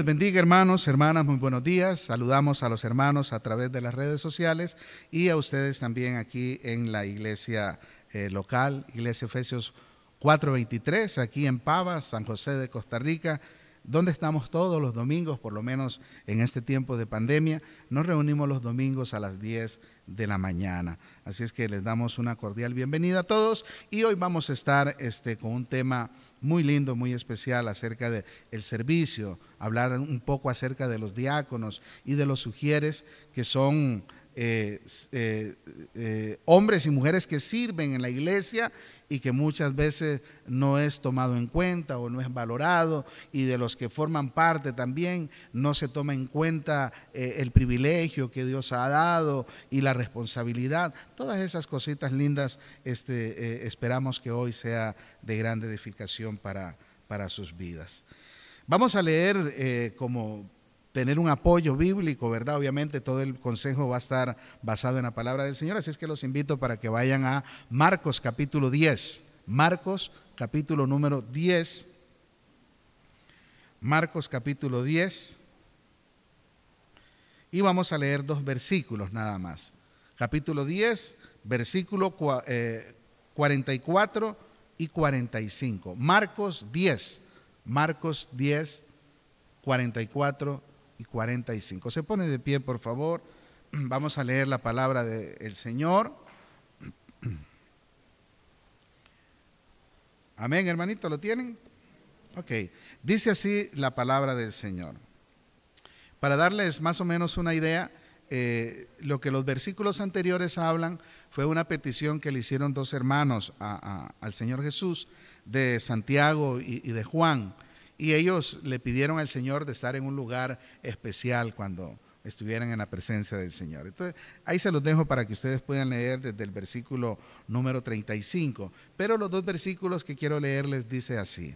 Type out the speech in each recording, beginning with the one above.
les bendiga hermanos, hermanas, muy buenos días. Saludamos a los hermanos a través de las redes sociales y a ustedes también aquí en la iglesia eh, local, Iglesia Efesios 423, aquí en Pava, San José de Costa Rica, donde estamos todos los domingos, por lo menos en este tiempo de pandemia. Nos reunimos los domingos a las 10 de la mañana. Así es que les damos una cordial bienvenida a todos y hoy vamos a estar este, con un tema muy lindo, muy especial acerca del el servicio, hablar un poco acerca de los diáconos y de los sugieres que son eh, eh, eh, hombres y mujeres que sirven en la iglesia y que muchas veces no es tomado en cuenta o no es valorado y de los que forman parte también no se toma en cuenta el privilegio que Dios ha dado y la responsabilidad. Todas esas cositas lindas este, esperamos que hoy sea de gran edificación para, para sus vidas. Vamos a leer como tener un apoyo bíblico, ¿verdad? Obviamente todo el consejo va a estar basado en la palabra del Señor, así es que los invito para que vayan a Marcos capítulo 10. Marcos capítulo número 10. Marcos capítulo 10. Y vamos a leer dos versículos nada más. Capítulo 10, versículo 44 eh, y 45. Marcos 10. Marcos 10, 44 y 45. Se pone de pie, por favor. Vamos a leer la palabra del Señor. Amén, hermanito, ¿lo tienen? Ok, dice así la palabra del Señor. Para darles más o menos una idea, eh, lo que los versículos anteriores hablan fue una petición que le hicieron dos hermanos al Señor Jesús, de Santiago y de Juan. Y ellos le pidieron al Señor de estar en un lugar especial cuando estuvieran en la presencia del Señor. Entonces, ahí se los dejo para que ustedes puedan leer desde el versículo número 35. Pero los dos versículos que quiero leerles dice así.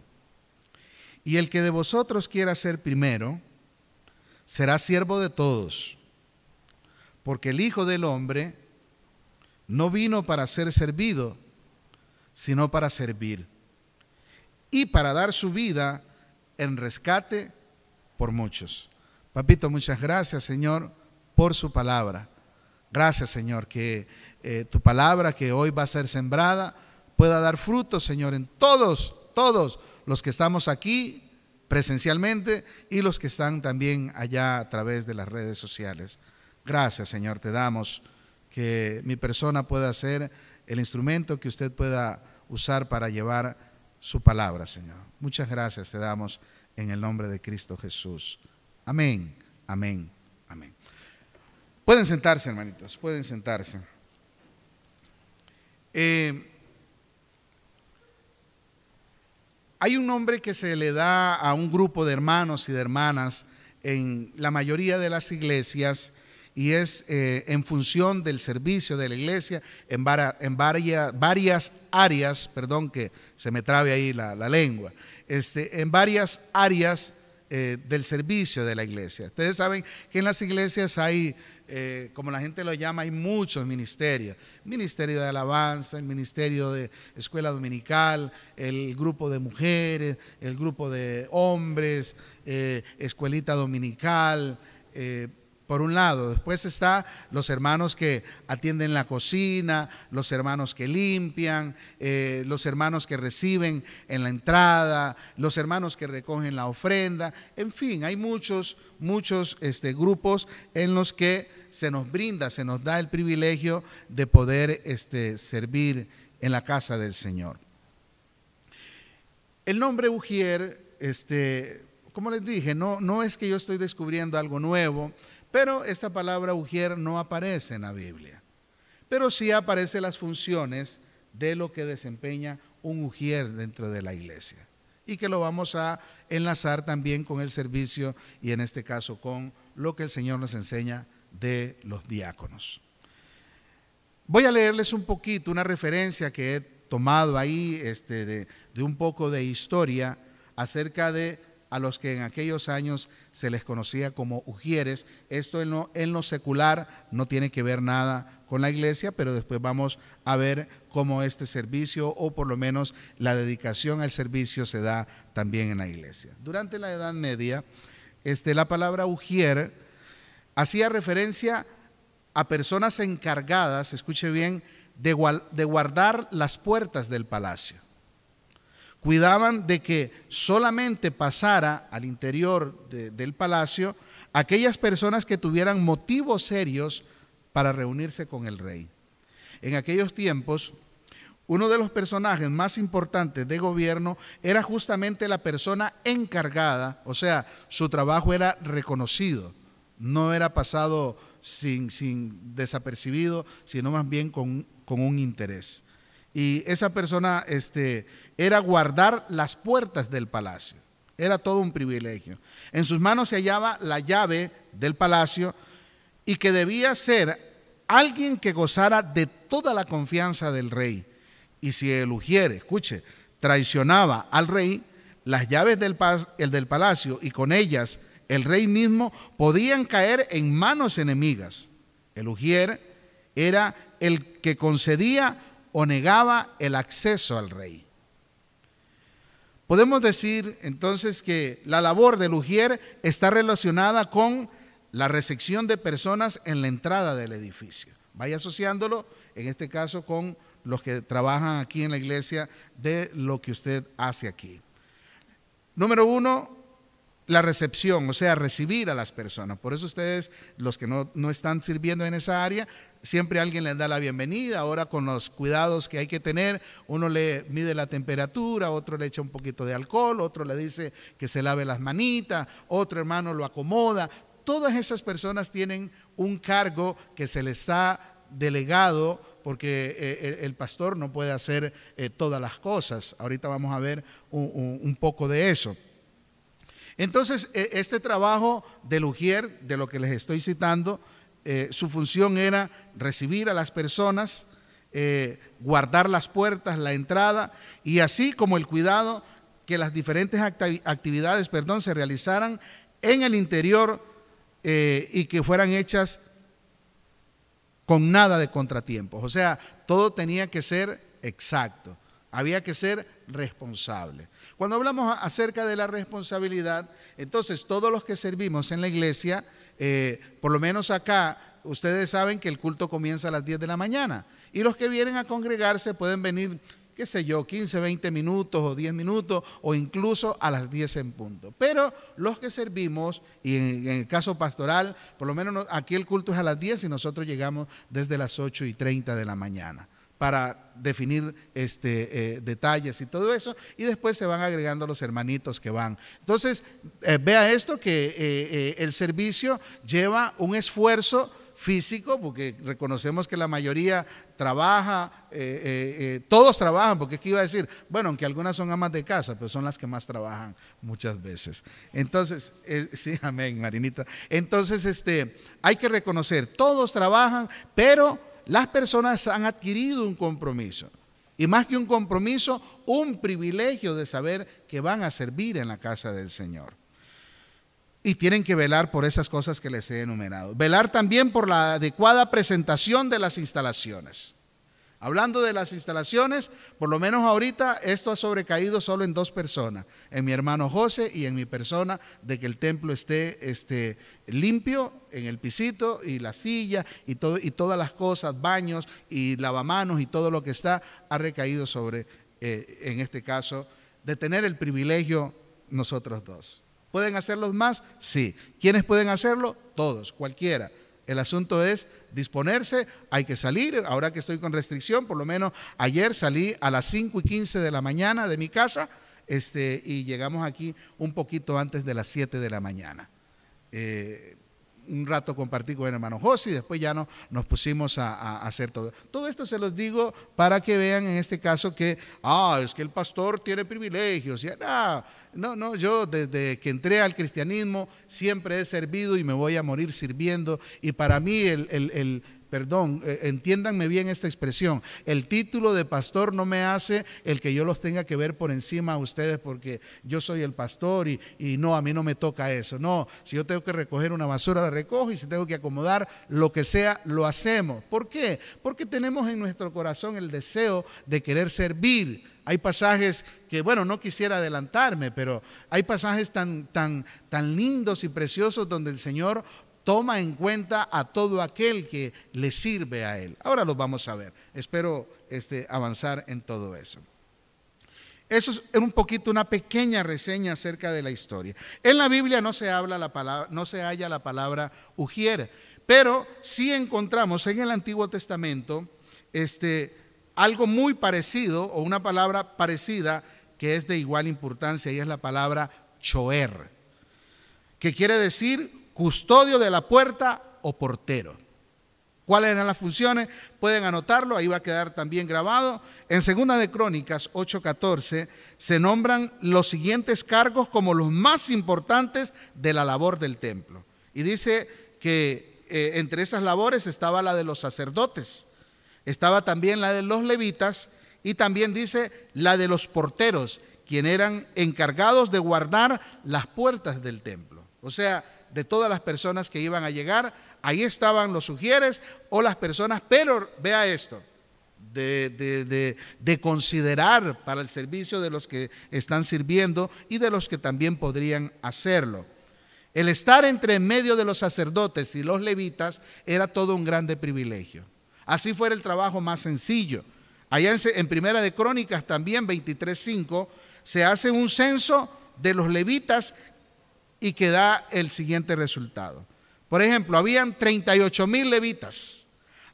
Y el que de vosotros quiera ser primero, será siervo de todos, porque el Hijo del Hombre no vino para ser servido, sino para servir, y para dar su vida en rescate por muchos. Papito, muchas gracias, Señor, por su palabra. Gracias, Señor, que eh, tu palabra que hoy va a ser sembrada pueda dar fruto, Señor, en todos, todos los que estamos aquí presencialmente y los que están también allá a través de las redes sociales. Gracias, Señor, te damos que mi persona pueda ser el instrumento que usted pueda usar para llevar su palabra, Señor. Muchas gracias te damos en el nombre de Cristo Jesús. Amén, amén, amén. Pueden sentarse, hermanitos, pueden sentarse. Eh, hay un nombre que se le da a un grupo de hermanos y de hermanas en la mayoría de las iglesias y es eh, en función del servicio de la iglesia en, en varias, varias, áreas, perdón que se me trabe ahí la, lengua, este, en varias áreas eh, del servicio de la iglesia. Ustedes saben que en las iglesias hay, eh, como la gente lo llama, hay muchos ministerios. Ministerio de alabanza, el ministerio de escuela dominical, el grupo de mujeres, el grupo de hombres, escuelita dominical por un lado. Después está los hermanos que atienden la cocina, los hermanos que limpian, eh, los hermanos que reciben en la entrada, los hermanos que recogen la ofrenda. En fin, hay muchos, muchos este, grupos en los que se nos brinda, se nos da el privilegio de poder este, servir en la casa del Señor. El nombre Ujier, este, como les dije, no, no es que yo estoy descubriendo algo nuevo, pero esta palabra ujier no aparece en la Biblia. Pero sí aparecen las funciones de lo que desempeña un ujier dentro de la iglesia. Y que lo vamos a enlazar también con el servicio y en este caso con lo que el Señor nos enseña de los diáconos. Voy a leerles un poquito una referencia que he tomado ahí este, de, de un poco de historia acerca de a los que en aquellos años se les conocía como ujieres. Esto en lo, en lo secular no tiene que ver nada con la iglesia, pero después vamos a ver cómo este servicio o por lo menos la dedicación al servicio se da también en la iglesia. Durante la Edad Media, este, la palabra ujier hacía referencia a personas encargadas, escuche bien, de, de guardar las puertas del palacio. Cuidaban de que solamente pasara al interior del palacio aquellas personas que tuvieran motivos serios para reunirse con el rey. En aquellos tiempos, uno de los personajes más importantes de gobierno era justamente la persona encargada, o sea, su trabajo era reconocido, no era pasado sin, sin desapercibido, sino más bien con, con, un interés. Y esa persona este, era guardar las puertas del palacio, era todo un privilegio. En sus manos se hallaba la llave del palacio y que debía ser alguien que gozara de toda la confianza del rey. Y si el ujiere, escuche, traicionaba al rey, las llaves del, el del palacio y con ellas el rey mismo podían caer en manos enemigas. El ujier era el que concedía o negaba el acceso al rey. Podemos decir entonces que la labor del ujier está relacionada con la recepción de personas en la entrada del edificio. Vaya asociándolo, en este caso, con los que trabajan aquí en la iglesia de lo que usted hace aquí. Número uno, la recepción, o sea, recibir a las personas. Por eso ustedes, los que no, no, están sirviendo en esa área, siempre alguien les da la bienvenida. Ahora con los cuidados que hay que tener, uno le mide la temperatura, otro le echa un poquito de alcohol, otro le dice que se lave las manitas, otro hermano lo acomoda todas esas personas tienen un cargo que se les ha delegado porque eh, el pastor no puede hacer eh, todas las cosas. Ahorita vamos a ver un, poco de eso. Entonces, e, este trabajo de Lugier, de lo que les estoy citando, eh, su función era recibir a las personas, guardar las puertas, la entrada, y así como el cuidado que las diferentes actividades perdón, se realizaran en el interior eh, y que fueran hechas con nada de contratiempos. O sea, todo tenía que ser exacto, había que ser responsable. Cuando hablamos acerca de la responsabilidad, entonces todos los que servimos en la iglesia, eh, por lo menos acá, ustedes saben que el culto comienza a las 10 de la mañana y los que vienen a congregarse pueden venir qué sé yo, 15, 20 minutos o 10 minutos o incluso a las 10 en punto. Pero los que servimos, y en, el caso pastoral, por lo menos aquí el culto es a las 10 y nosotros llegamos desde las 8 y 30 de la mañana para definir este, eh, detalles y todo eso, y después se van agregando los hermanitos que van. Entonces, eh, vea esto que eh, el servicio lleva un esfuerzo físico, porque reconocemos que la mayoría trabaja, todos trabajan, porque es que iba a decir, bueno, aunque algunas son amas de casa, pero son las que más trabajan muchas veces. Entonces, sí, amén, Marinita. Entonces, este, hay que reconocer, todos trabajan, pero las personas han adquirido un compromiso. Y más que un compromiso, un privilegio de saber que van a servir en la casa del Señor. Y tienen que velar por esas cosas que les he enumerado. Velar también por la adecuada presentación de las instalaciones. Hablando de las instalaciones, por lo menos ahorita esto ha sobrecaído solo en dos personas, en mi hermano José y en mi persona, de que el templo esté, este, limpio en el pisito y la silla y, todo, y todas las cosas, baños y lavamanos y todo lo que está, ha recaído sobre, eh, en este caso, de tener el privilegio nosotros dos. ¿Pueden hacerlos más? Sí. ¿Quiénes pueden hacerlo? Todos, cualquiera. El asunto es disponerse, hay que salir. Ahora que estoy con restricción, por lo menos ayer salí a las 5 y 15 de la mañana de mi casa este, y llegamos aquí un poquito antes de las 7 de la mañana. Eh, un rato compartí con el hermano José y después ya no, nos pusimos a, hacer todo. Todo esto se los digo para que vean en este caso que, ah, es que el pastor tiene privilegios. Y, ah, no, no, yo desde que entré al cristianismo siempre he servido y me voy a morir sirviendo. Y para mí el, el perdón, eh, entiéndanme bien esta expresión, el título de pastor no me hace el que yo los tenga que ver por encima a ustedes porque yo soy el pastor y, y no, a mí no me toca eso. No, si yo tengo que recoger una basura, la recojo y si tengo que acomodar lo que sea, lo hacemos. ¿Por qué? Porque tenemos en nuestro corazón el deseo de querer servir hay pasajes que, bueno, no quisiera adelantarme, pero hay pasajes tan, tan, tan lindos y preciosos donde el Señor toma en cuenta a todo aquel que le sirve a Él. Ahora lo vamos a ver. Espero este, avanzar en todo eso. Eso es un poquito una pequeña reseña acerca de la historia. En la Biblia no se habla la palabra, no se halla la palabra ujier, pero sí encontramos en el Antiguo Testamento este, algo muy parecido o una palabra parecida que es de igual importancia y es la palabra choer, que quiere decir custodio de la puerta o portero. ¿Cuáles eran las funciones? Pueden anotarlo, ahí va a quedar también grabado. En Segunda de Crónicas 8:14 se nombran los siguientes cargos como los más importantes de la labor del templo. Y dice que eh, entre esas labores estaba la de los sacerdotes, estaba también la de los levitas y también dice la de los porteros, quienes eran encargados de guardar las puertas del templo. O sea, de todas las personas que iban a llegar, ahí estaban los sugieres o las personas, pero vea esto, de, de, considerar para el servicio de los que están sirviendo y de los que también podrían hacerlo. El estar entre medio de los sacerdotes y los levitas era todo un grande privilegio. Así fuera el trabajo más sencillo. Allá en, Primera de Crónicas también 23.5 se hace un censo de los levitas y que da el siguiente resultado. Por ejemplo, habían 38 mil levitas,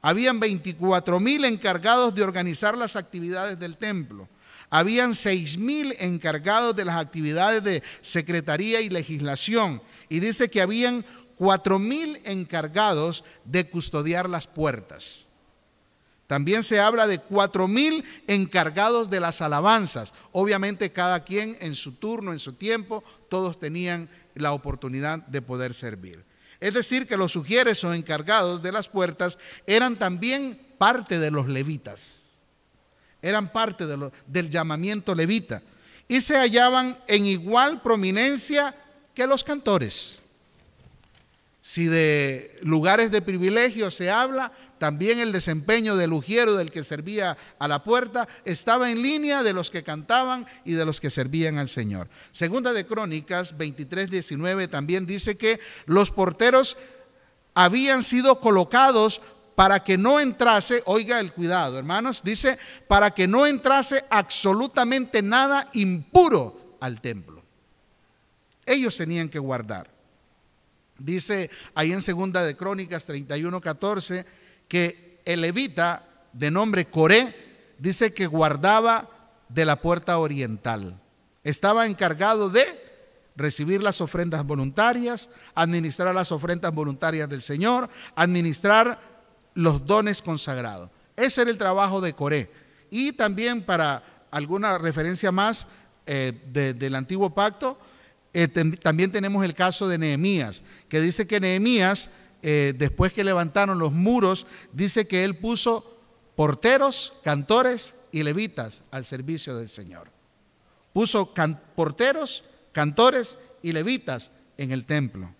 habían 24 mil encargados de organizar las actividades del templo, habían 6 mil encargados de las actividades de secretaría y legislación, y dice que habían 4 mil encargados de custodiar las puertas. También se habla de cuatro mil encargados de las alabanzas. Obviamente cada quien en su turno, en su tiempo, todos tenían la oportunidad de poder servir. Es decir, que los sugieres o encargados de las puertas eran también parte de los levitas. Eran parte del llamamiento levita. Y se hallaban en igual prominencia que los cantores. Si de lugares de privilegio se habla, también el desempeño del ujiero, del que servía a la puerta, estaba en línea de los que cantaban y de los que servían al Señor. Segunda de Crónicas 23, 19 también dice que los porteros habían sido colocados para que no entrase, oiga el cuidado hermanos, dice, para que no entrase absolutamente nada impuro al templo. Ellos tenían que guardar. Dice ahí en Segunda de Crónicas 31, 14, que el levita de nombre Coré dice que guardaba de la puerta oriental. Estaba encargado de recibir las ofrendas voluntarias, administrar las ofrendas voluntarias del Señor, administrar los dones consagrados. Ese era el trabajo de Coré. Y también para alguna referencia más eh, del antiguo pacto, eh, también tenemos el caso de Nehemías, que dice que Nehemías eh, después que levantaron los muros, dice que él puso porteros, cantores y levitas al servicio del Señor. Puso porteros, cantores y levitas en el templo.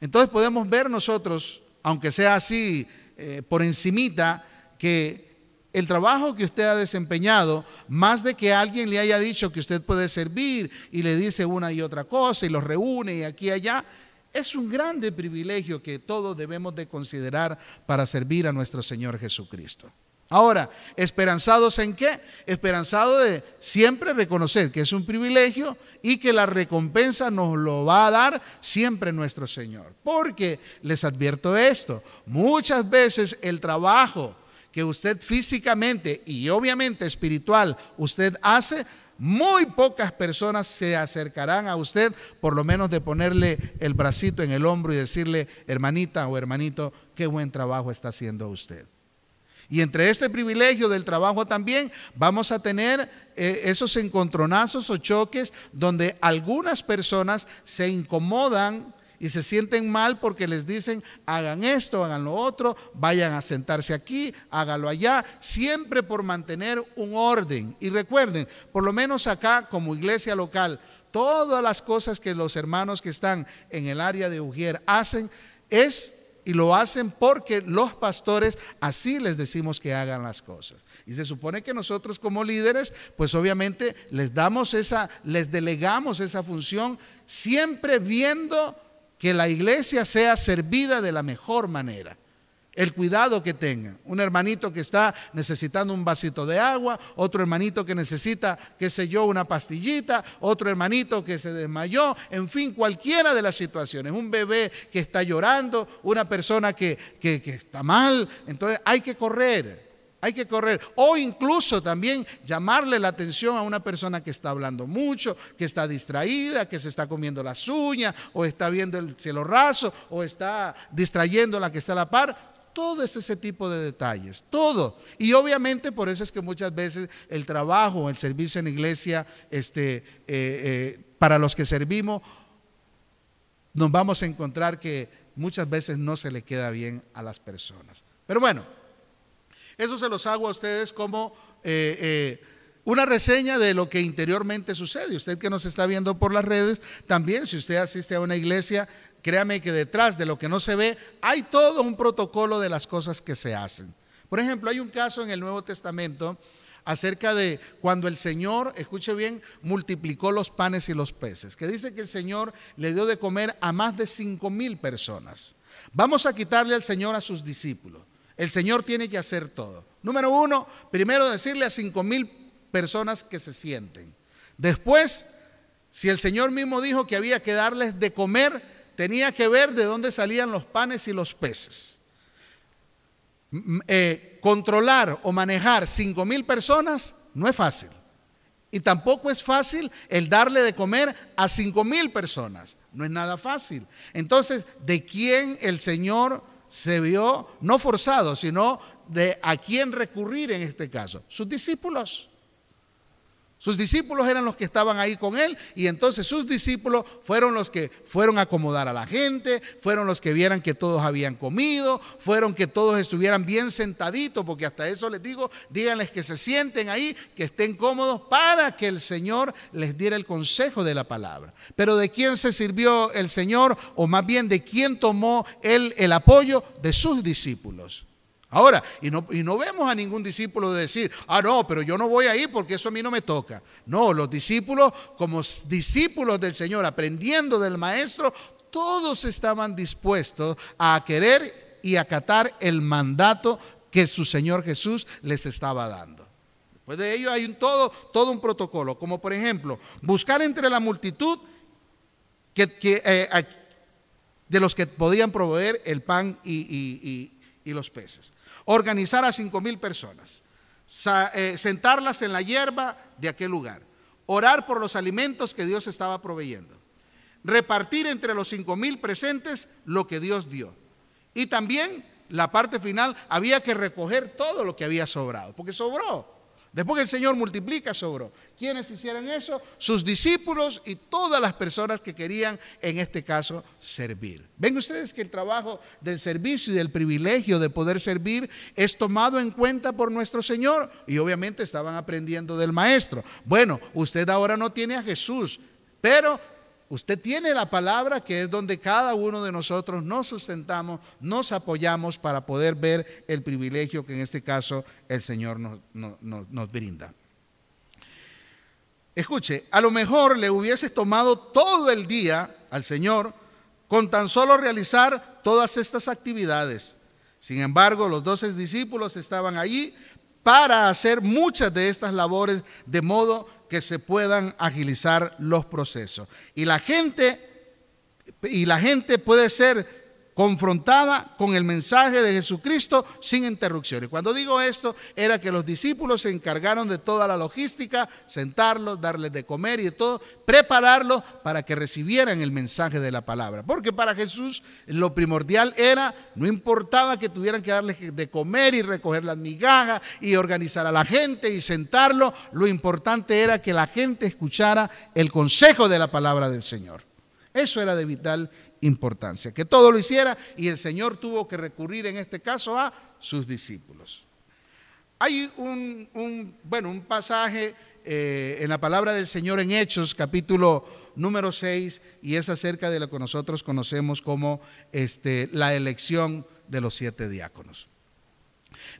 Entonces podemos ver nosotros, aunque sea así eh, por encimita, que el trabajo que usted ha desempeñado, más de que alguien le haya dicho que usted puede servir y le dice una y otra cosa y los reúne y aquí y allá, es un grande privilegio que todos debemos de considerar para servir a nuestro Señor Jesucristo. Ahora, ¿esperanzados en qué? Esperanzado de siempre reconocer que es un privilegio y que la recompensa nos lo va a dar siempre nuestro Señor. Porque les advierto esto, muchas veces el trabajo que usted físicamente y obviamente espiritual usted hace muy pocas personas se acercarán a usted, por lo menos de ponerle el bracito en el hombro y decirle, hermanita o hermanito, qué buen trabajo está haciendo usted. Y entre este privilegio del trabajo también vamos a tener eh, esos encontronazos o choques donde algunas personas se incomodan y se sienten mal porque les dicen, hagan esto, hagan lo otro, vayan a sentarse aquí, hágalo allá, siempre por mantener un orden. Y recuerden, por lo menos acá como iglesia local, todas las cosas que los hermanos que están en el área de Ujier hacen es y lo hacen porque los pastores así les decimos que hagan las cosas. Y se supone que nosotros como líderes, pues obviamente les damos esa, les delegamos esa función, siempre viendo que la iglesia sea servida de la mejor manera el cuidado que tengan. Un hermanito que está necesitando un vasito de agua, otro hermanito que necesita, qué sé yo, una pastillita, otro hermanito que se desmayó, en fin, cualquiera de las situaciones. Un bebé que está llorando, una persona que, que, está mal. Entonces hay que correr. Hay que correr. O incluso también llamarle la atención a una persona que está hablando mucho, que está distraída, que se está comiendo las uñas, o está viendo el cielo raso, o está distrayendo a la que está a la par todo es ese tipo de detalles, todo. Y obviamente por eso es que muchas veces el trabajo, el servicio en iglesia, este, eh, eh, para los que servimos, nos vamos a encontrar que muchas veces no se le queda bien a las personas. Pero bueno, eso se los hago a ustedes como eh, una reseña de lo que interiormente sucede. Usted que nos está viendo por las redes, también si usted asiste a una iglesia, créame que detrás de lo que no se ve hay todo un protocolo de las cosas que se hacen. Por ejemplo, hay un caso en el Nuevo Testamento acerca de cuando el Señor, escuche bien, multiplicó los panes y los peces, que dice que el Señor le dio de comer a más de cinco mil personas. Vamos a quitarle al Señor a sus discípulos. El Señor tiene que hacer todo. Número uno, primero decirle a cinco mil personas que se sienten. Después, si el Señor mismo dijo que había que darles de comer, tenía que ver de dónde salían los panes y los peces. Eh, controlar o manejar cinco mil personas no es fácil. Y tampoco es fácil el darle de comer a cinco mil personas. No es nada fácil. Entonces, ¿de quién el Señor se vio no forzado, sino de a quién recurrir en este caso? Sus discípulos. Sus discípulos eran los que estaban ahí con él y entonces sus discípulos fueron los que fueron a acomodar a la gente, fueron los que vieran que todos habían comido, fueron que todos estuvieran bien sentaditos, porque hasta eso les digo, díganles que se sienten ahí, que estén cómodos para que el Señor les diera el consejo de la palabra. Pero ¿de quién se sirvió el Señor? O más bien, ¿de quién tomó él el apoyo? De sus discípulos. Ahora, y no, y no, vemos a ningún discípulo decir, ah, no, pero yo no voy ahí porque eso a mí no me toca. No, los discípulos, como discípulos del Señor, aprendiendo del Maestro, todos estaban dispuestos a querer y acatar el mandato que su Señor Jesús les estaba dando. Después de ello hay un todo, todo un protocolo, como por ejemplo, buscar entre la multitud que, eh, de los que podían proveer el pan y los peces organizar a cinco mil personas, eh, sentarlas en la hierba de aquel lugar, orar por los alimentos que Dios estaba proveyendo, repartir entre los cinco mil presentes lo que Dios dio. Y también la parte final, había que recoger todo lo que había sobrado, porque sobró. Después que el Señor multiplica, sobró. ¿Quiénes hicieron eso? Sus discípulos y todas las personas que querían, en este caso, servir. Ven ustedes que el trabajo del servicio y del privilegio de poder servir es tomado en cuenta por nuestro Señor y obviamente estaban aprendiendo del Maestro. Bueno, usted ahora no tiene a Jesús, pero Usted tiene la palabra que es donde cada uno de nosotros nos sustentamos, nos apoyamos para poder ver el privilegio que en este caso el Señor nos, brinda. Escuche, a lo mejor le hubiese tomado todo el día al Señor con tan solo realizar todas estas actividades. Sin embargo, los doce discípulos estaban allí para hacer muchas de estas labores de modo que se puedan agilizar los procesos. Y la gente y la gente puede ser confrontada con el mensaje de Jesucristo sin interrupciones. Cuando digo esto, era que los discípulos se encargaron de toda la logística, sentarlos, darles de comer y de todo, prepararlos para que recibieran el mensaje de la palabra. Porque para Jesús lo primordial era, no importaba que tuvieran que darles de comer y recoger las migajas y organizar a la gente y sentarlo, lo importante era que la gente escuchara el consejo de la palabra del Señor. Eso era de vital importancia, que todo lo hiciera y el Señor tuvo que recurrir en este caso a sus discípulos. Hay un, bueno, un pasaje eh, en la palabra del Señor en Hechos, capítulo número 6, y es acerca de lo que nosotros conocemos como este, la elección de los siete diáconos.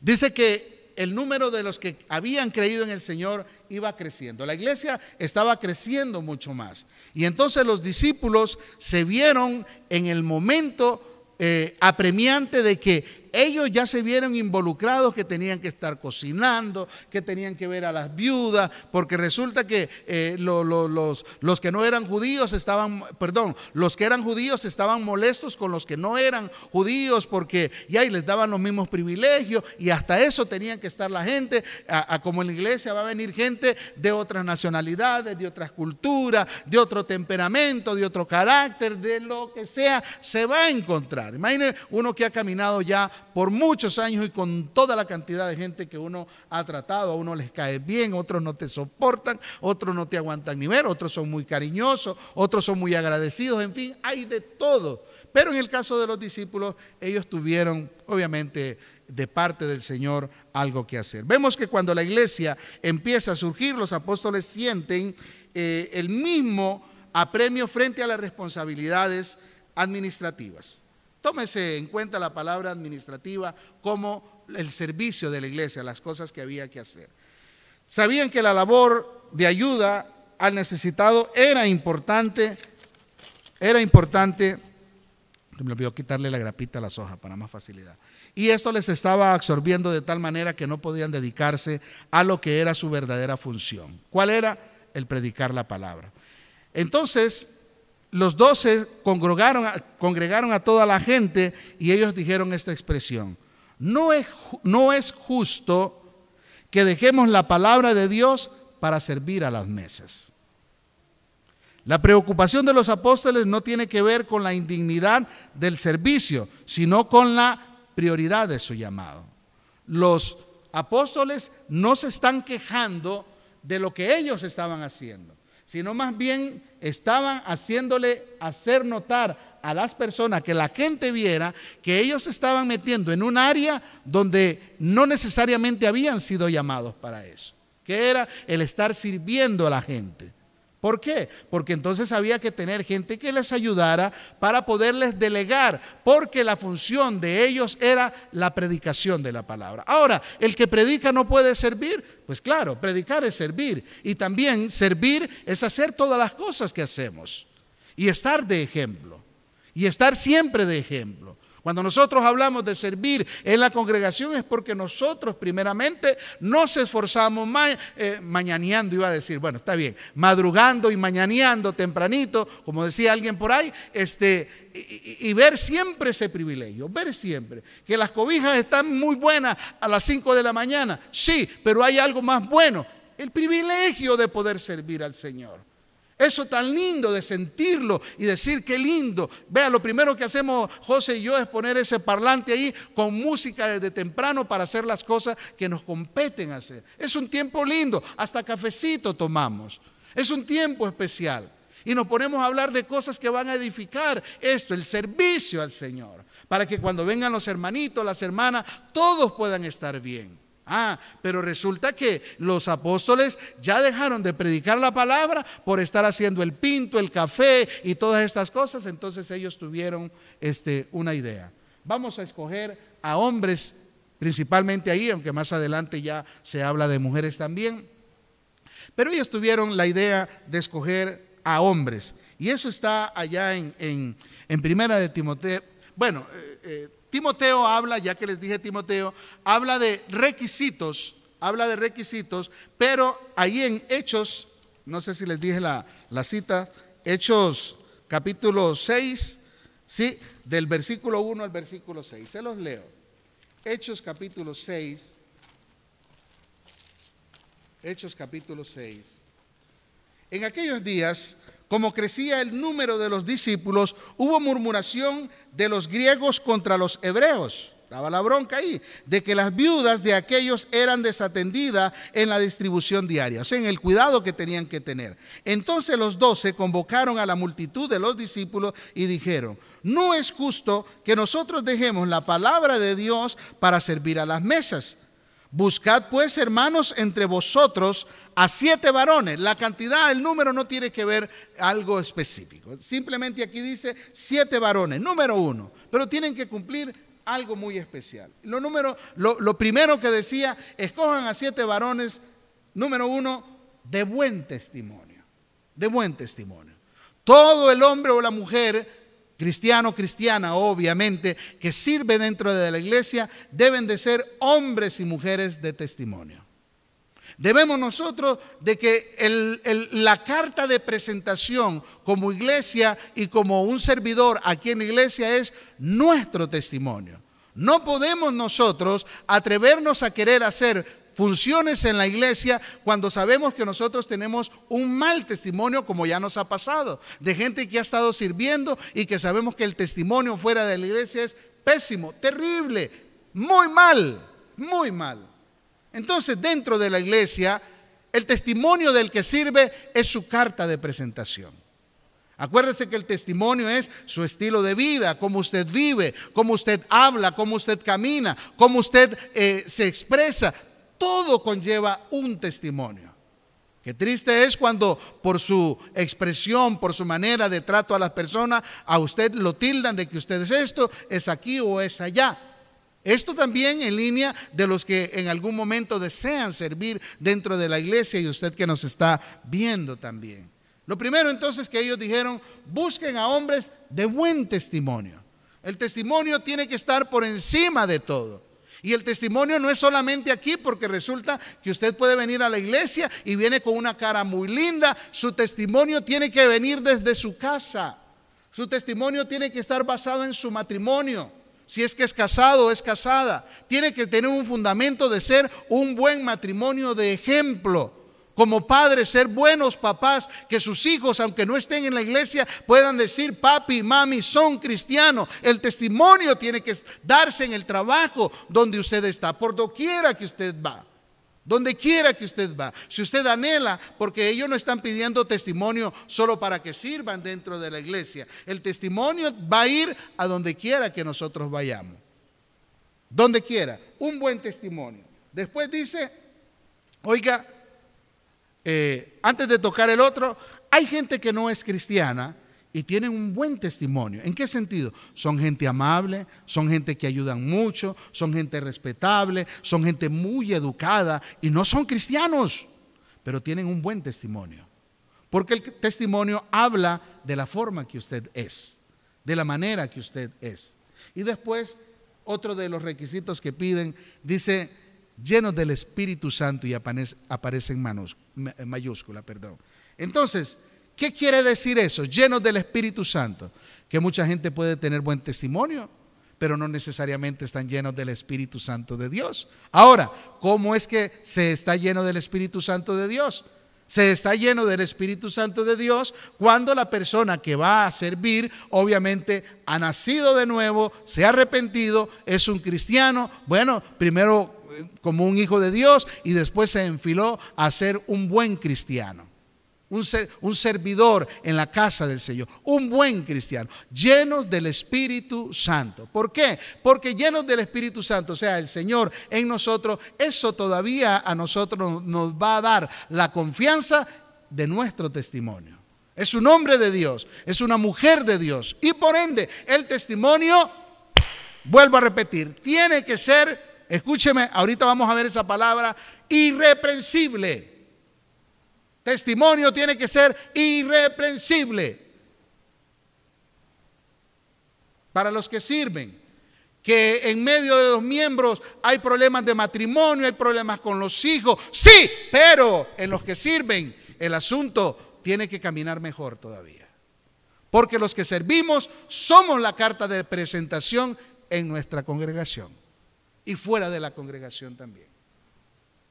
Dice que el número de los que habían creído en el Señor iba creciendo. La iglesia estaba creciendo mucho más. Y entonces los discípulos se vieron en el momento eh, apremiante de que ellos ya se vieron involucrados que tenían que estar cocinando, que tenían que ver a las viudas, porque resulta que eh, los, los que no eran judíos estaban, perdón, los que eran judíos estaban molestos con los que no eran judíos porque ya les daban los mismos privilegios y hasta eso tenían que estar la gente, a, como en la iglesia va a venir gente de otras nacionalidades, de otras culturas, de otro temperamento, de otro carácter, de lo que sea, se va a encontrar. Imaginen uno que ha caminado ya por muchos años y con toda la cantidad de gente que uno ha tratado, a uno les cae bien, otros no te soportan, otros no te aguantan ni ver, otros son muy cariñosos, otros son muy agradecidos, en fin, hay de todo. Pero en el caso de los discípulos, ellos tuvieron, obviamente, de parte del Señor algo que hacer. Vemos que cuando la iglesia empieza a surgir, los apóstoles sienten eh, el mismo apremio frente a las responsabilidades administrativas. Tómese en cuenta la palabra administrativa como el servicio de la iglesia, las cosas que había que hacer. Sabían que la labor de ayuda al necesitado era importante, era importante, me olvidó quitarle la grapita a las hojas para más facilidad. Y esto les estaba absorbiendo de tal manera que no podían dedicarse a lo que era su verdadera función. ¿Cuál era? El predicar la palabra. Entonces, los doce congregaron, congregaron a toda la gente y ellos dijeron esta expresión. No es, no es justo que dejemos la palabra de Dios para servir a las mesas. La preocupación de los apóstoles no tiene que ver con la indignidad del servicio, sino con la prioridad de su llamado. Los apóstoles no se están quejando de lo que ellos estaban haciendo sino más bien estaban haciéndole hacer notar a las personas, que la gente viera que ellos estaban metiendo en un área donde no necesariamente habían sido llamados para eso, que era el estar sirviendo a la gente. ¿Por qué? Porque entonces había que tener gente que les ayudara para poderles delegar, porque la función de ellos era la predicación de la palabra. Ahora, el que predica no puede servir, pues claro, predicar es servir. Y también servir es hacer todas las cosas que hacemos y estar de ejemplo, y estar siempre de ejemplo. Cuando nosotros hablamos de servir en la congregación es porque nosotros primeramente nos esforzamos eh, mañaneando, iba a decir, bueno, está bien, madrugando y mañaneando tempranito, como decía alguien por ahí, este, y, y, ver siempre ese privilegio, ver siempre que las cobijas están muy buenas a las 5 de la mañana, sí, pero hay algo más bueno, el privilegio de poder servir al Señor. Eso tan lindo de sentirlo y decir qué lindo. Vea, lo primero que hacemos José y yo es poner ese parlante ahí con música desde temprano para hacer las cosas que nos competen hacer. Es un tiempo lindo, hasta cafecito tomamos. Es un tiempo especial. Y nos ponemos a hablar de cosas que van a edificar esto, el servicio al Señor, para que cuando vengan los hermanitos, las hermanas, todos puedan estar bien. Ah, pero resulta que los apóstoles ya dejaron de predicar la palabra por estar haciendo el pinto, el café y todas estas cosas, entonces ellos tuvieron este, una idea. Vamos a escoger a hombres principalmente ahí, aunque más adelante ya se habla de mujeres también. Pero ellos tuvieron la idea de escoger a hombres. Y eso está allá en, en, Primera de Timoteo. Bueno, eh, eh, Timoteo habla, ya que les dije Timoteo, habla de requisitos, habla de requisitos, pero ahí en Hechos, no sé si les dije la, cita, Hechos capítulo 6, ¿sí? Del versículo 1 al versículo 6, se los leo. Hechos capítulo 6, Hechos capítulo 6. En aquellos días como crecía el número de los discípulos, hubo murmuración de los griegos contra los hebreos. Daba la bronca ahí, de que las viudas de aquellos eran desatendidas en la distribución diaria, o sea, en el cuidado que tenían que tener. Entonces los doce convocaron a la multitud de los discípulos y dijeron, no es justo que nosotros dejemos la palabra de Dios para servir a las mesas. Buscad pues, hermanos, entre vosotros a siete varones. La cantidad, el número no tiene que ver algo específico. Simplemente aquí dice siete varones, número uno. Pero tienen que cumplir algo muy especial. Lo, número, lo, lo primero que decía, escojan a siete varones, número uno, de buen testimonio. De buen testimonio. Todo el hombre o la mujer cristiano, cristiana, obviamente, que sirve dentro de la iglesia, deben de ser hombres y mujeres de testimonio. Debemos nosotros de que la carta de presentación como iglesia y como un servidor aquí en la iglesia es nuestro testimonio. No podemos nosotros atrevernos a querer hacer funciones en la iglesia cuando sabemos que nosotros tenemos un mal testimonio como ya nos ha pasado, de gente que ha estado sirviendo y que sabemos que el testimonio fuera de la iglesia es pésimo, terrible, muy mal, muy mal. Entonces dentro de la iglesia el testimonio del que sirve es su carta de presentación. Acuérdese que el testimonio es su estilo de vida, cómo usted vive, cómo usted habla, cómo usted camina, cómo usted eh, se expresa todo conlleva un testimonio. Qué triste es cuando por su expresión, por su manera de trato a las personas, a usted lo tildan de que usted es esto, es aquí o es allá. Esto también en línea de los que en algún momento desean servir dentro de la iglesia y usted que nos está viendo también. Lo primero entonces que ellos dijeron, busquen a hombres de buen testimonio. El testimonio tiene que estar por encima de todo. Y el testimonio no es solamente aquí, porque resulta que usted puede venir a la iglesia y viene con una cara muy linda. Su testimonio tiene que venir desde su casa. Su testimonio tiene que estar basado en su matrimonio. Si es que es casado o es casada, tiene que tener un fundamento de ser un buen matrimonio de ejemplo como padres, ser buenos papás, que sus hijos, aunque no estén en la iglesia, puedan decir, papi, mami, son cristianos. El testimonio tiene que darse en el trabajo donde usted está, por doquiera que usted va. Donde quiera que usted va. Si usted anhela, porque ellos no están pidiendo testimonio solo para que sirvan dentro de la iglesia. El testimonio va a ir a donde quiera que nosotros vayamos. Donde quiera. Un buen testimonio. Después dice, oiga, eh, antes de tocar el otro, hay gente que no es cristiana y tienen un buen testimonio. ¿En qué sentido? Son gente amable, son gente que ayudan mucho, son gente respetable, son gente muy educada y no son cristianos, pero tienen un buen testimonio. Porque el testimonio habla de la forma que usted es, de la manera que usted es. Y después, otro de los requisitos que piden, dice, llenos del Espíritu Santo y aparece en mayúscula. Perdón. Entonces, ¿qué quiere decir eso? Llenos del Espíritu Santo. Que mucha gente puede tener buen testimonio, pero no necesariamente están llenos del Espíritu Santo de Dios. Ahora, ¿cómo es que se está lleno del Espíritu Santo de Dios? Se está lleno del Espíritu Santo de Dios cuando la persona que va a servir obviamente ha nacido de nuevo, se ha arrepentido, es un cristiano. Bueno, primero como un hijo de Dios y después se enfiló a ser un buen cristiano. Un, un, servidor en la casa del Señor, un buen cristiano, llenos del Espíritu Santo. ¿Por qué? Porque llenos del Espíritu Santo, o sea, el Señor en nosotros, eso todavía a nosotros nos va a dar la confianza de nuestro testimonio. Es un hombre de Dios, es una mujer de Dios y por ende el testimonio, vuelvo a repetir, tiene que ser escúcheme, ahorita vamos a ver esa palabra, irreprensible. Testimonio tiene que ser irreprensible. Para los que sirven, que en medio de los miembros hay problemas de matrimonio, hay problemas con los hijos, sí, pero en los que sirven el asunto tiene que caminar mejor todavía. Porque los que servimos somos la carta de presentación en nuestra congregación y fuera de la congregación también.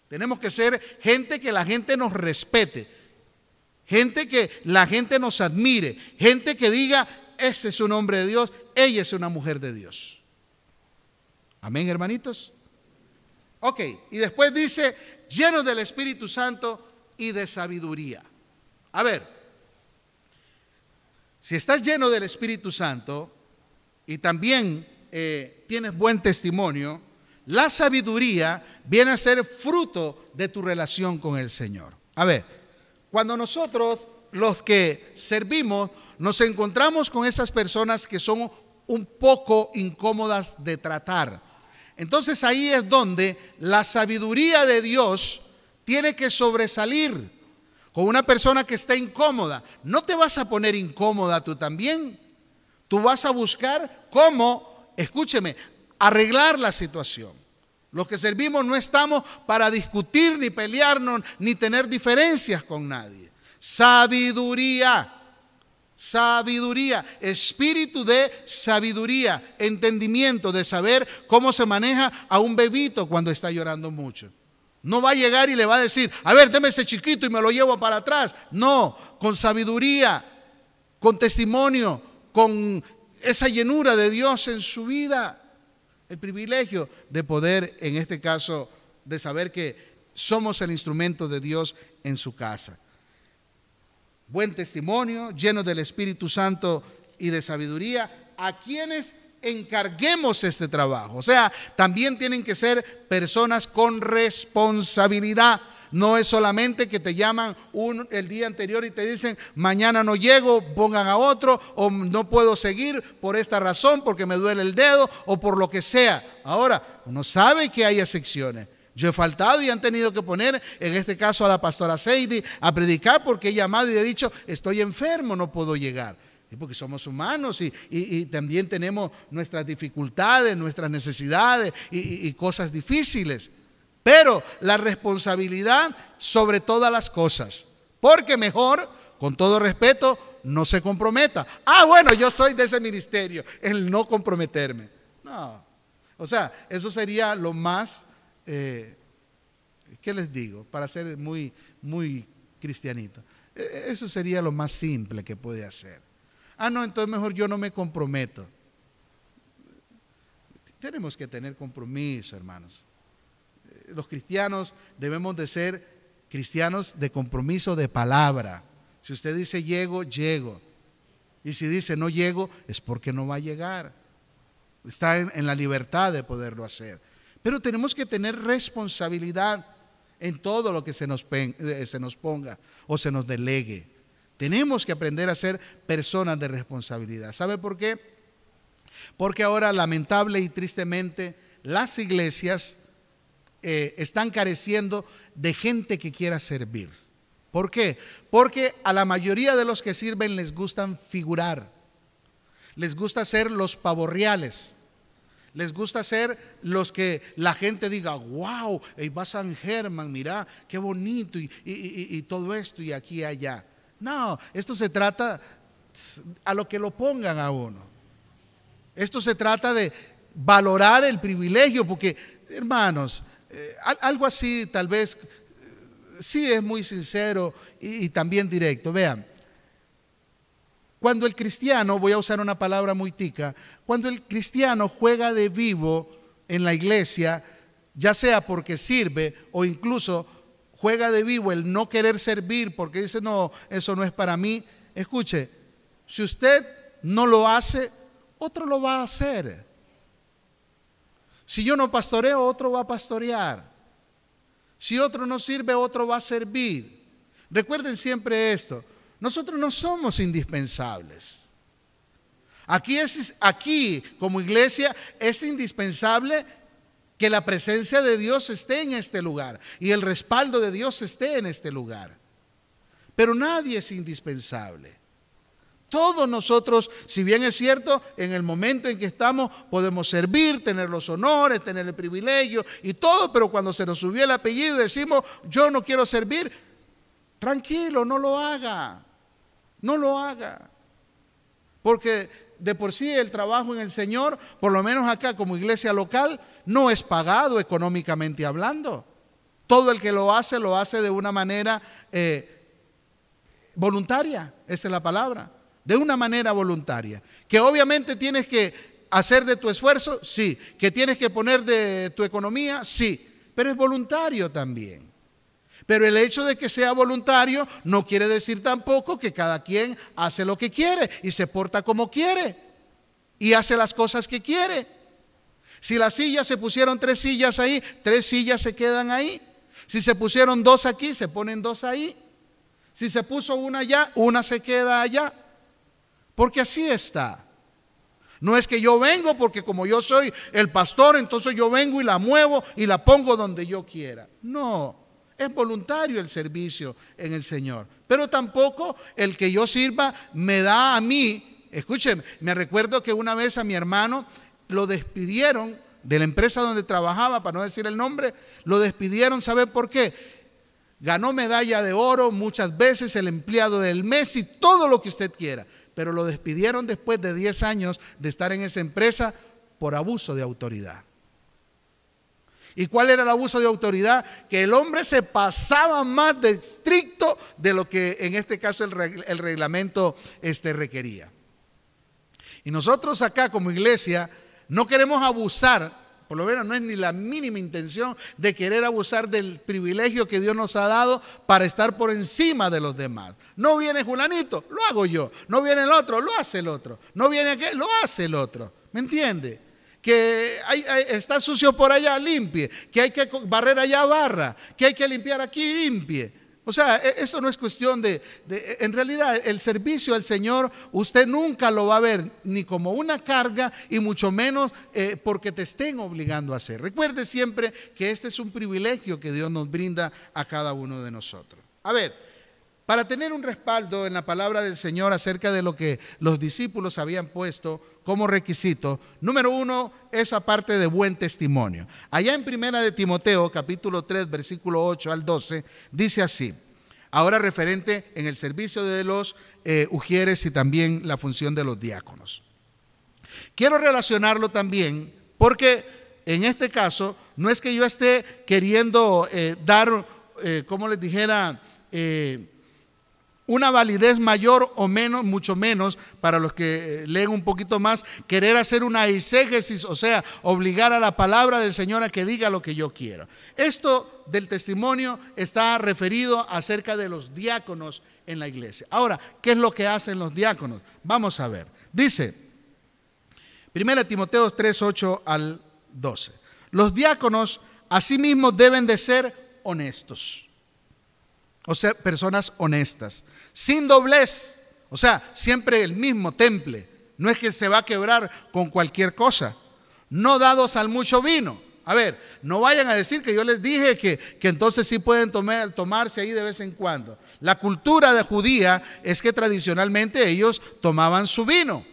Tenemos que ser gente que la gente nos respete, gente que la gente nos admire, gente que diga, ese es un hombre de Dios, ella es una mujer de Dios. Amén, hermanitos. Ok, y después dice, llenos del Espíritu Santo y de sabiduría. A ver, si estás lleno del Espíritu Santo y también eh, tienes buen testimonio, la sabiduría viene a ser fruto de tu relación con el Señor. A ver, cuando nosotros los que servimos nos encontramos con esas personas que son un poco incómodas de tratar. Entonces ahí es donde la sabiduría de Dios tiene que sobresalir con una persona que está incómoda. No te vas a poner incómoda tú también. Tú vas a buscar cómo, escúcheme, arreglar la situación. Los que servimos no estamos para discutir, ni pelearnos, ni tener diferencias con nadie. Sabiduría, sabiduría, espíritu de sabiduría, entendimiento de saber cómo se maneja a un bebito cuando está llorando mucho. No va a llegar y le va a decir, a ver, deme ese chiquito y me lo llevo para atrás. No, con sabiduría, con testimonio, con esa llenura de Dios en su vida. El privilegio de poder, en este caso, de saber que somos el instrumento de Dios en su casa. Buen testimonio, lleno del Espíritu Santo y de sabiduría, a quienes encarguemos este trabajo. O sea, también tienen que ser personas con responsabilidad. No es solamente que te llaman un, el día anterior y te dicen, mañana no llego, pongan a otro, o no puedo seguir por esta razón, porque me duele el dedo, o por lo que sea. Ahora, uno sabe que hay excepciones. Yo he faltado y han tenido que poner, en este caso a la pastora Seidi, a predicar porque he llamado y he dicho, estoy enfermo, no puedo llegar. porque somos humanos y, también tenemos nuestras dificultades, nuestras necesidades y cosas difíciles pero la responsabilidad sobre todas las cosas. Porque mejor, con todo respeto, no se comprometa. Ah, bueno, yo soy de ese ministerio, el no comprometerme. No. O sea, eso sería lo más, eh, ¿qué les digo? Para ser muy, muy cristianito. E, e, eso sería lo más simple que puede hacer. Ah, no, entonces mejor yo no me comprometo. Tenemos que tener compromiso, hermanos los cristianos debemos de ser cristianos de compromiso de palabra. Si usted dice llego, llego. Y si dice no llego, es porque no va a llegar. Está en, la libertad de poderlo hacer. Pero tenemos que tener responsabilidad en todo lo que se nos, eh, se nos ponga o se nos delegue. Tenemos que aprender a ser personas de responsabilidad. ¿Sabe por qué? Porque ahora lamentable y tristemente las iglesias eh, están careciendo de gente que quiera servir. ¿Por qué? Porque a la mayoría de los que sirven les gustan figurar, les gusta ser los pavorreales, les gusta ser los que la gente diga, wow, ahí va San Germán, mira, qué bonito y, y todo esto y aquí y allá. No, esto se trata a lo que lo pongan a uno. Esto se trata de valorar el privilegio, porque hermanos, eh, algo así tal vez eh, sí es muy sincero y, también directo. Vean, cuando el cristiano, voy a usar una palabra muy tica, cuando el cristiano juega de vivo en la iglesia, ya sea porque sirve o incluso juega de vivo el no querer servir porque dice, no, eso no es para mí, escuche, si usted no lo hace, otro lo va a hacer. Si yo no pastoreo, otro va a pastorear. Si otro no sirve, otro va a servir. Recuerden siempre esto. Nosotros no somos indispensables. Aquí, es, aquí como iglesia es indispensable que la presencia de Dios esté en este lugar y el respaldo de Dios esté en este lugar. Pero nadie es indispensable. Todos nosotros, si bien es cierto, en el momento en que estamos podemos servir, tener los honores, tener el privilegio y todo, pero cuando se nos subió el apellido y decimos, yo no quiero servir, tranquilo, no lo haga, no lo haga. Porque de por sí el trabajo en el Señor, por lo menos acá como iglesia local, no es pagado económicamente hablando. Todo el que lo hace, lo hace de una manera eh, voluntaria, esa es la palabra de una manera voluntaria. Que obviamente tienes que hacer de tu esfuerzo, sí. Que tienes que poner de tu economía, sí. Pero es voluntario también. Pero el hecho de que sea voluntario no quiere decir tampoco que cada quien hace lo que quiere y se porta como quiere y hace las cosas que quiere. Si las sillas se pusieron tres sillas ahí, tres sillas se quedan ahí. Si se pusieron dos aquí, se ponen dos ahí. Si se puso una allá, una se queda allá. Porque así está. No es que yo vengo porque como yo soy el pastor, entonces yo vengo y la muevo y la pongo donde yo quiera. No, es voluntario el servicio en el Señor. Pero tampoco el que yo sirva me da a mí. Escuchen, me recuerdo que una vez a mi hermano lo despidieron de la empresa donde trabajaba, para no decir el nombre, lo despidieron, ¿sabe por qué? Ganó medalla de oro muchas veces, el empleado del mes y todo lo que usted quiera pero lo despidieron después de 10 años de estar en esa empresa por abuso de autoridad. ¿Y cuál era el abuso de autoridad? Que el hombre se pasaba más de estricto de lo que en este caso el, reglamento este, requería. Y nosotros acá como iglesia no queremos abusar por lo menos no es ni la mínima intención de querer abusar del privilegio que Dios nos ha dado para estar por encima de los demás. No viene Julanito, lo hago yo. No viene el otro, lo hace el otro. No viene aquel, lo hace el otro. ¿Me entiende? Que está sucio por allá, limpie. Que hay que barrer allá, barra. Que hay que limpiar aquí, limpie. O sea, e, eso no es cuestión de, en realidad el servicio al Señor usted nunca lo va a ver ni como una carga y mucho menos eh, porque te estén obligando a hacer. Recuerde siempre que este es un privilegio que Dios nos brinda a cada uno de nosotros. A ver, para tener un respaldo en la palabra del Señor acerca de lo que los discípulos habían puesto como requisito, número uno, esa parte de buen testimonio. Allá en Primera de Timoteo, capítulo 3, versículo 8 al 12, dice así, ahora referente en el servicio de los eh, ujieres y también la función de los diáconos. Quiero relacionarlo también porque en este caso no es que yo esté queriendo eh, dar, eh, como les dijera, eh, una validez mayor o menos, mucho menos, para los que eh, leen un poquito más, querer hacer una exégesis, o sea, obligar a la palabra del Señor a que diga lo que yo quiero. Esto del testimonio está referido acerca de los diáconos en la iglesia. Ahora, ¿qué es lo que hacen los diáconos? Vamos a ver. Dice, 1 Timoteo 3, 8 al 12. Los diáconos asimismo deben de ser honestos. O sea, personas honestas sin doblez. O sea, siempre el mismo temple. No es que se va a quebrar con cualquier cosa. No dados al mucho vino. A ver, no vayan a decir que yo les dije que, que entonces sí pueden tomar, tomarse ahí de vez en cuando. La cultura de judía es que tradicionalmente ellos tomaban su vino.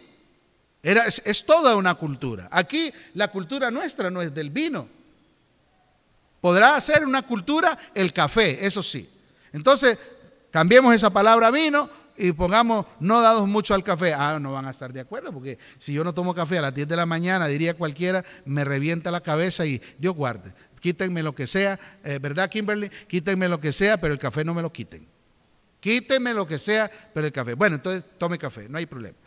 Era, es, es toda una cultura. Aquí la cultura nuestra no es del vino. Podrá ser una cultura el café, eso sí. Entonces, Cambiemos esa palabra vino y pongamos no dados mucho al café. Ah, no van a estar de acuerdo, porque si yo no tomo café a las 10 de la mañana, diría cualquiera, me revienta la cabeza y Dios guarde. Quítenme lo que sea, eh, ¿verdad, Kimberly? Quítenme lo que sea, pero el café no me lo quiten. Quítenme lo que sea, pero el café. Bueno, entonces tome café, no hay problema.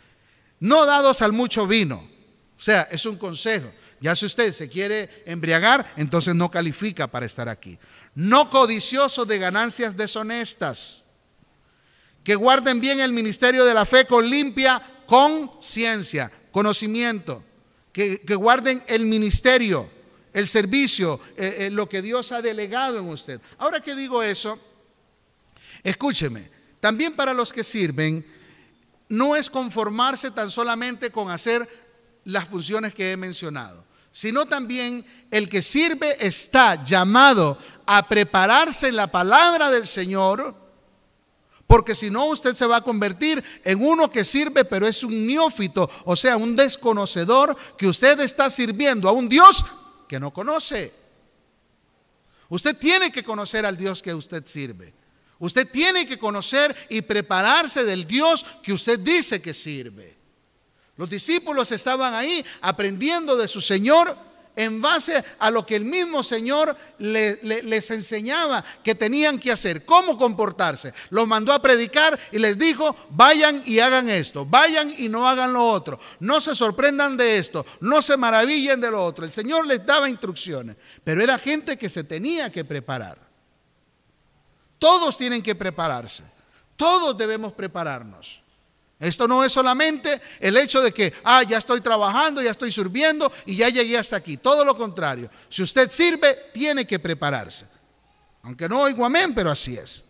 No dados al mucho vino. O sea, es un consejo. Ya si usted se quiere embriagar, entonces no califica para estar aquí. No codicioso de ganancias deshonestas que guarden bien el ministerio de la fe con limpia conciencia, conocimiento, que, guarden el ministerio, el servicio, eh, eh, lo que Dios ha delegado en usted. Ahora que digo eso, escúcheme, también para los que sirven, no es conformarse tan solamente con hacer las funciones que he mencionado, sino también el que sirve está llamado a prepararse en la palabra del Señor, porque si no, usted se va a convertir en uno que sirve, pero es un neófito, o sea, un desconocedor que usted está sirviendo a un Dios que no conoce. Usted tiene que conocer al Dios que usted sirve. Usted tiene que conocer y prepararse del Dios que usted dice que sirve. Los discípulos estaban ahí aprendiendo de su Señor en base a lo que el mismo Señor les enseñaba que tenían que hacer, cómo comportarse. Los mandó a predicar y les dijo, vayan y hagan esto, vayan y no hagan lo otro, no se sorprendan de esto, no se maravillen de lo otro. El Señor les daba instrucciones, pero era gente que se tenía que preparar. Todos tienen que prepararse, todos debemos prepararnos. Esto no es solamente el hecho de que, ah, ya estoy trabajando, ya estoy sirviendo y ya llegué hasta aquí. Todo lo contrario. Si usted sirve, tiene que prepararse. Aunque no oigo amén, pero así es.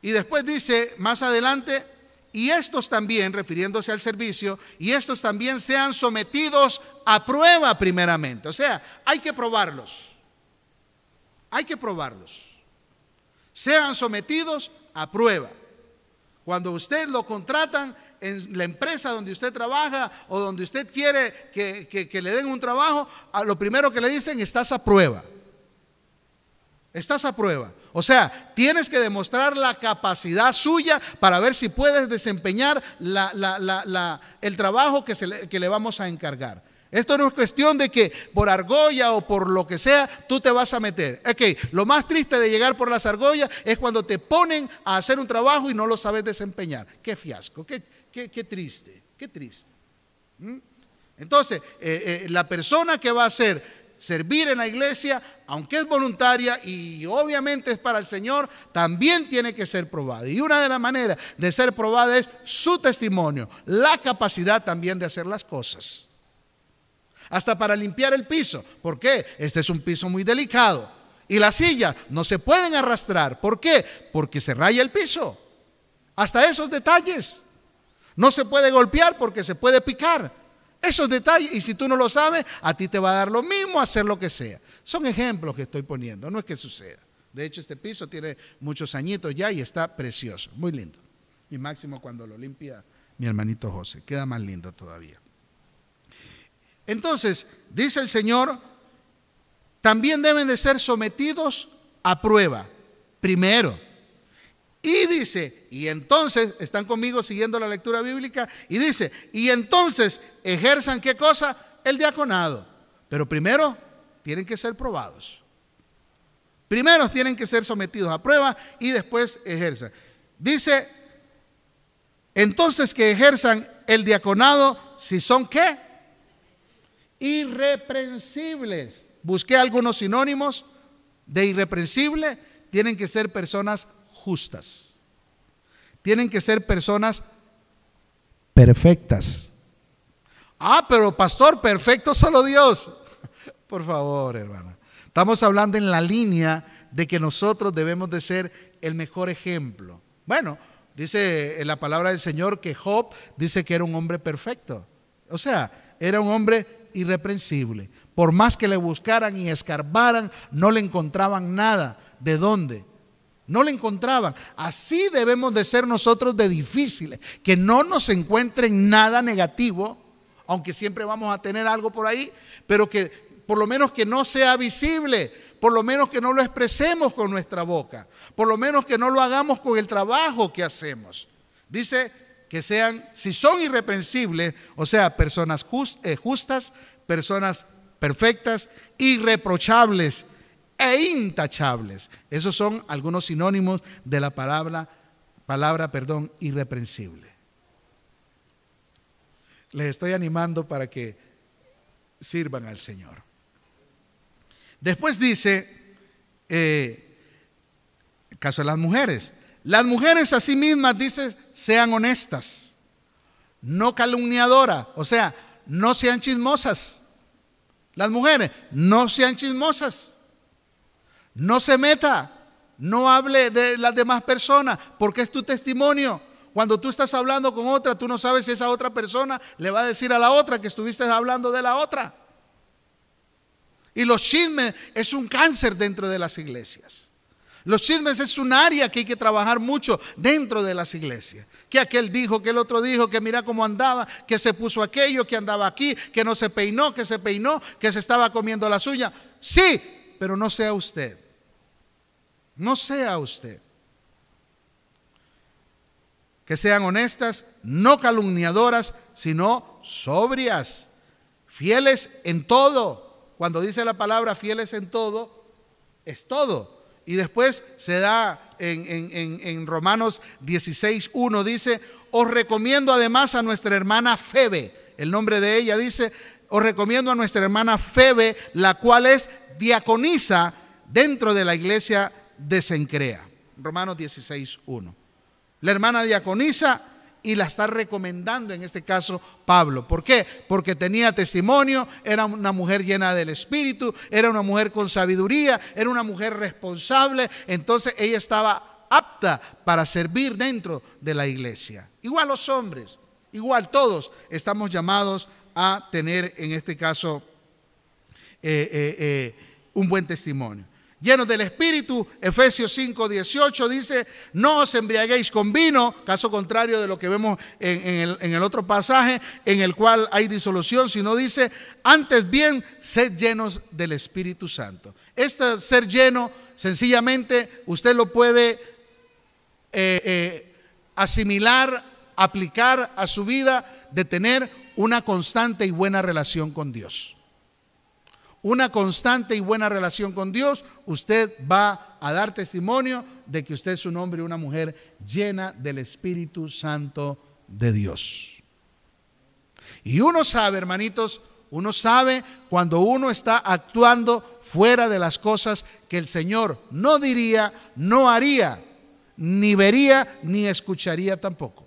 Y después dice más adelante, y estos también, refiriéndose al servicio, y estos también sean sometidos a prueba primeramente. O sea, hay que probarlos. Hay que probarlos. Sean sometidos a prueba. Cuando usted lo contratan en la empresa donde usted trabaja o donde usted quiere que, le den un trabajo, lo primero que le dicen, estás a prueba. Estás a prueba. O sea, tienes que demostrar la capacidad suya para ver si puedes desempeñar el trabajo que, se que le vamos a encargar. Esto no es cuestión de que por argolla o por lo que sea tú te vas a meter. Ok, lo más triste de llegar por las argollas es cuando te ponen a hacer un trabajo y no lo sabes desempeñar. Qué fiasco, qué, qué, triste, qué triste. ¿Mm? Entonces, eh, eh, la persona que va a hacer servir en la iglesia, aunque es voluntaria y obviamente es para el Señor, también tiene que ser probada. Y una de las maneras de ser probada es su testimonio, la capacidad también de hacer las cosas hasta para limpiar el piso. ¿Por qué? Este es un piso muy delicado. Y las sillas no se pueden arrastrar. ¿Por qué? Porque se raya el piso. Hasta esos detalles. No se puede golpear porque se puede picar. Esos detalles, y si tú no lo sabes, a ti te va a dar lo mismo hacer lo que sea. Son ejemplos que estoy poniendo, no es que suceda. De hecho, este piso tiene muchos añitos ya y está precioso, muy lindo. Y máximo cuando lo limpia mi hermanito José, queda más lindo todavía. Entonces, dice el Señor, también deben de ser sometidos a prueba, primero. Y dice, y entonces, están conmigo siguiendo la lectura bíblica, y dice, y entonces ejerzan qué cosa? El diaconado. Pero primero tienen que ser probados. Primero tienen que ser sometidos a prueba y después ejerzan. Dice, entonces que ejerzan el diaconado si son qué? Irreprensibles. Busqué algunos sinónimos de irreprensible. Tienen que ser personas justas. Tienen que ser personas perfectas. Ah, pero pastor, perfecto solo Dios. Por favor, hermana. Estamos hablando en la línea de que nosotros debemos de ser el mejor ejemplo. Bueno, dice en la palabra del Señor que Job dice que era un hombre perfecto. O sea, era un hombre irreprensible. Por más que le buscaran y escarbaran, no le encontraban nada. ¿De dónde? No le encontraban. Así debemos de ser nosotros de difíciles, que no nos encuentren nada negativo, aunque siempre vamos a tener algo por ahí, pero que por lo menos que no sea visible, por lo menos que no lo expresemos con nuestra boca, por lo menos que no lo hagamos con el trabajo que hacemos. Dice que sean, si son irreprensibles, o sea, personas eh, justas, personas perfectas, irreprochables e intachables. Esos son algunos sinónimos de la palabra, palabra, perdón, irreprensible. Les estoy animando para que sirvan al Señor. Después dice, eh, caso de las mujeres, las mujeres a sí mismas, dice, sean honestas, no calumniadoras, o sea, no sean chismosas. Las mujeres, no sean chismosas. No se meta, no hable de las demás personas, porque es tu testimonio. Cuando tú estás hablando con otra, tú no sabes si esa otra persona le va a decir a la otra que estuviste hablando de la otra. Y los chismes es un cáncer dentro de las iglesias. Los chismes es un área que hay que trabajar mucho dentro de las iglesias. Que aquel dijo, que el otro dijo, que mira cómo andaba, que se puso aquello, que andaba aquí, que no se peinó, que se peinó, que se estaba comiendo la suya. Sí, pero no sea usted. No sea usted. Que sean honestas, no calumniadoras, sino sobrias, fieles en todo. Cuando dice la palabra fieles en todo, es todo y después se da en, Romanos 16, 1, dice, os recomiendo además a nuestra hermana Febe, el nombre de ella dice, os recomiendo a nuestra hermana Febe, la cual es diaconisa dentro de la iglesia de Sencrea. Romanos 16, 1. La hermana diaconisa y la está recomendando en este caso Pablo. ¿Por qué? Porque tenía testimonio, era una mujer llena del Espíritu, era una mujer con sabiduría, era una mujer responsable, entonces ella estaba apta para servir dentro de la iglesia. Igual los hombres, igual todos estamos llamados a tener en este caso eh, eh, eh, un buen testimonio llenos del Espíritu. Efesios 5, 18 dice, no os embriaguéis con vino, caso contrario de lo que vemos en, el, otro pasaje, en el cual hay disolución, sino dice, antes bien, sed llenos del Espíritu Santo. Este ser lleno, sencillamente, usted lo puede eh, eh, asimilar, aplicar a su vida de tener una constante y buena relación con Dios una constante y buena relación con Dios, usted va a dar testimonio de que usted es un hombre y una mujer llena del Espíritu Santo de Dios. Y uno sabe, hermanitos, uno sabe cuando uno está actuando fuera de las cosas que el Señor no diría, no haría, ni vería, ni escucharía tampoco.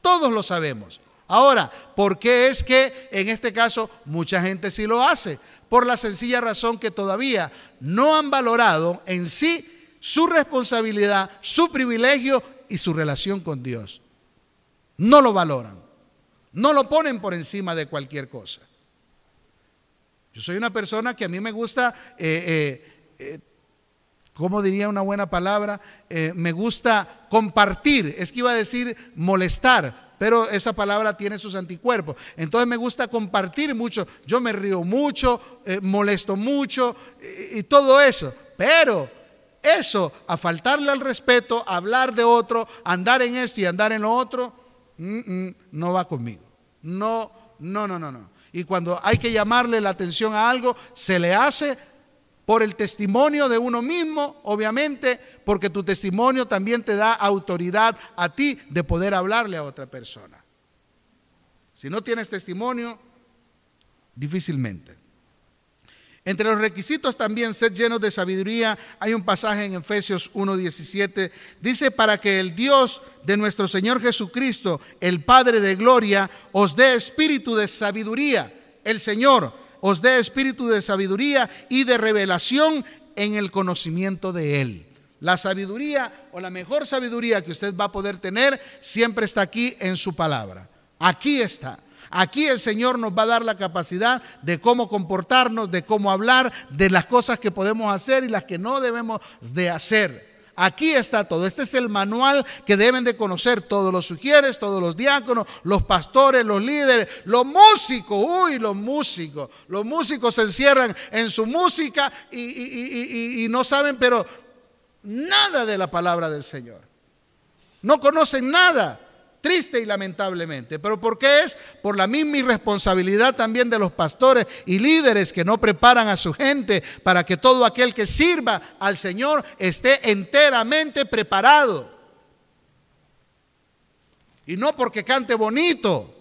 Todos lo sabemos. Ahora, ¿por qué es que en este caso mucha gente sí lo hace? Por la sencilla razón que todavía no han valorado en sí su responsabilidad, su privilegio y su relación con Dios. No lo valoran, no lo ponen por encima de cualquier cosa. Yo soy una persona que a mí me gusta, eh, eh, eh, ¿cómo diría una buena palabra? me gusta compartir, es que iba a decir molestar, pero esa palabra tiene sus anticuerpos. Entonces me gusta compartir mucho, yo me río mucho, eh, molesto mucho y, todo eso. Pero eso, a faltarle al respeto, hablar de otro, andar en esto y andar en lo otro, mm, mm, no va conmigo. No, no, no, no, no. Y cuando hay que llamarle la atención a algo, se le hace por el testimonio de uno mismo, obviamente, porque tu testimonio también te da autoridad a ti de poder hablarle a otra persona. Si no tienes testimonio, difícilmente. Entre los requisitos también ser llenos de sabiduría, hay un pasaje en Efesios 1:17, dice, para que el Dios de nuestro Señor Jesucristo, el Padre de Gloria, os dé espíritu de sabiduría. El Señor os dé espíritu de sabiduría y de revelación en el conocimiento de Él. La sabiduría o la mejor sabiduría que usted va a poder tener siempre está aquí en su palabra. Aquí está. Aquí el Señor nos va a dar la capacidad de cómo comportarnos, de cómo hablar, de las cosas que podemos hacer y las que no debemos de hacer. Aquí está todo. Este es el manual que deben de conocer todos los sugieres, todos los diáconos, los pastores, los líderes, los músicos. Uy, los músicos. Los músicos se encierran en su música y, y no saben, pero nada de la palabra del Señor. No conocen nada triste y lamentablemente. ¿Pero por qué es? Por la misma irresponsabilidad también de los pastores y líderes que no preparan a su gente para que todo aquel que sirva al Señor esté enteramente preparado. Y no porque cante bonito,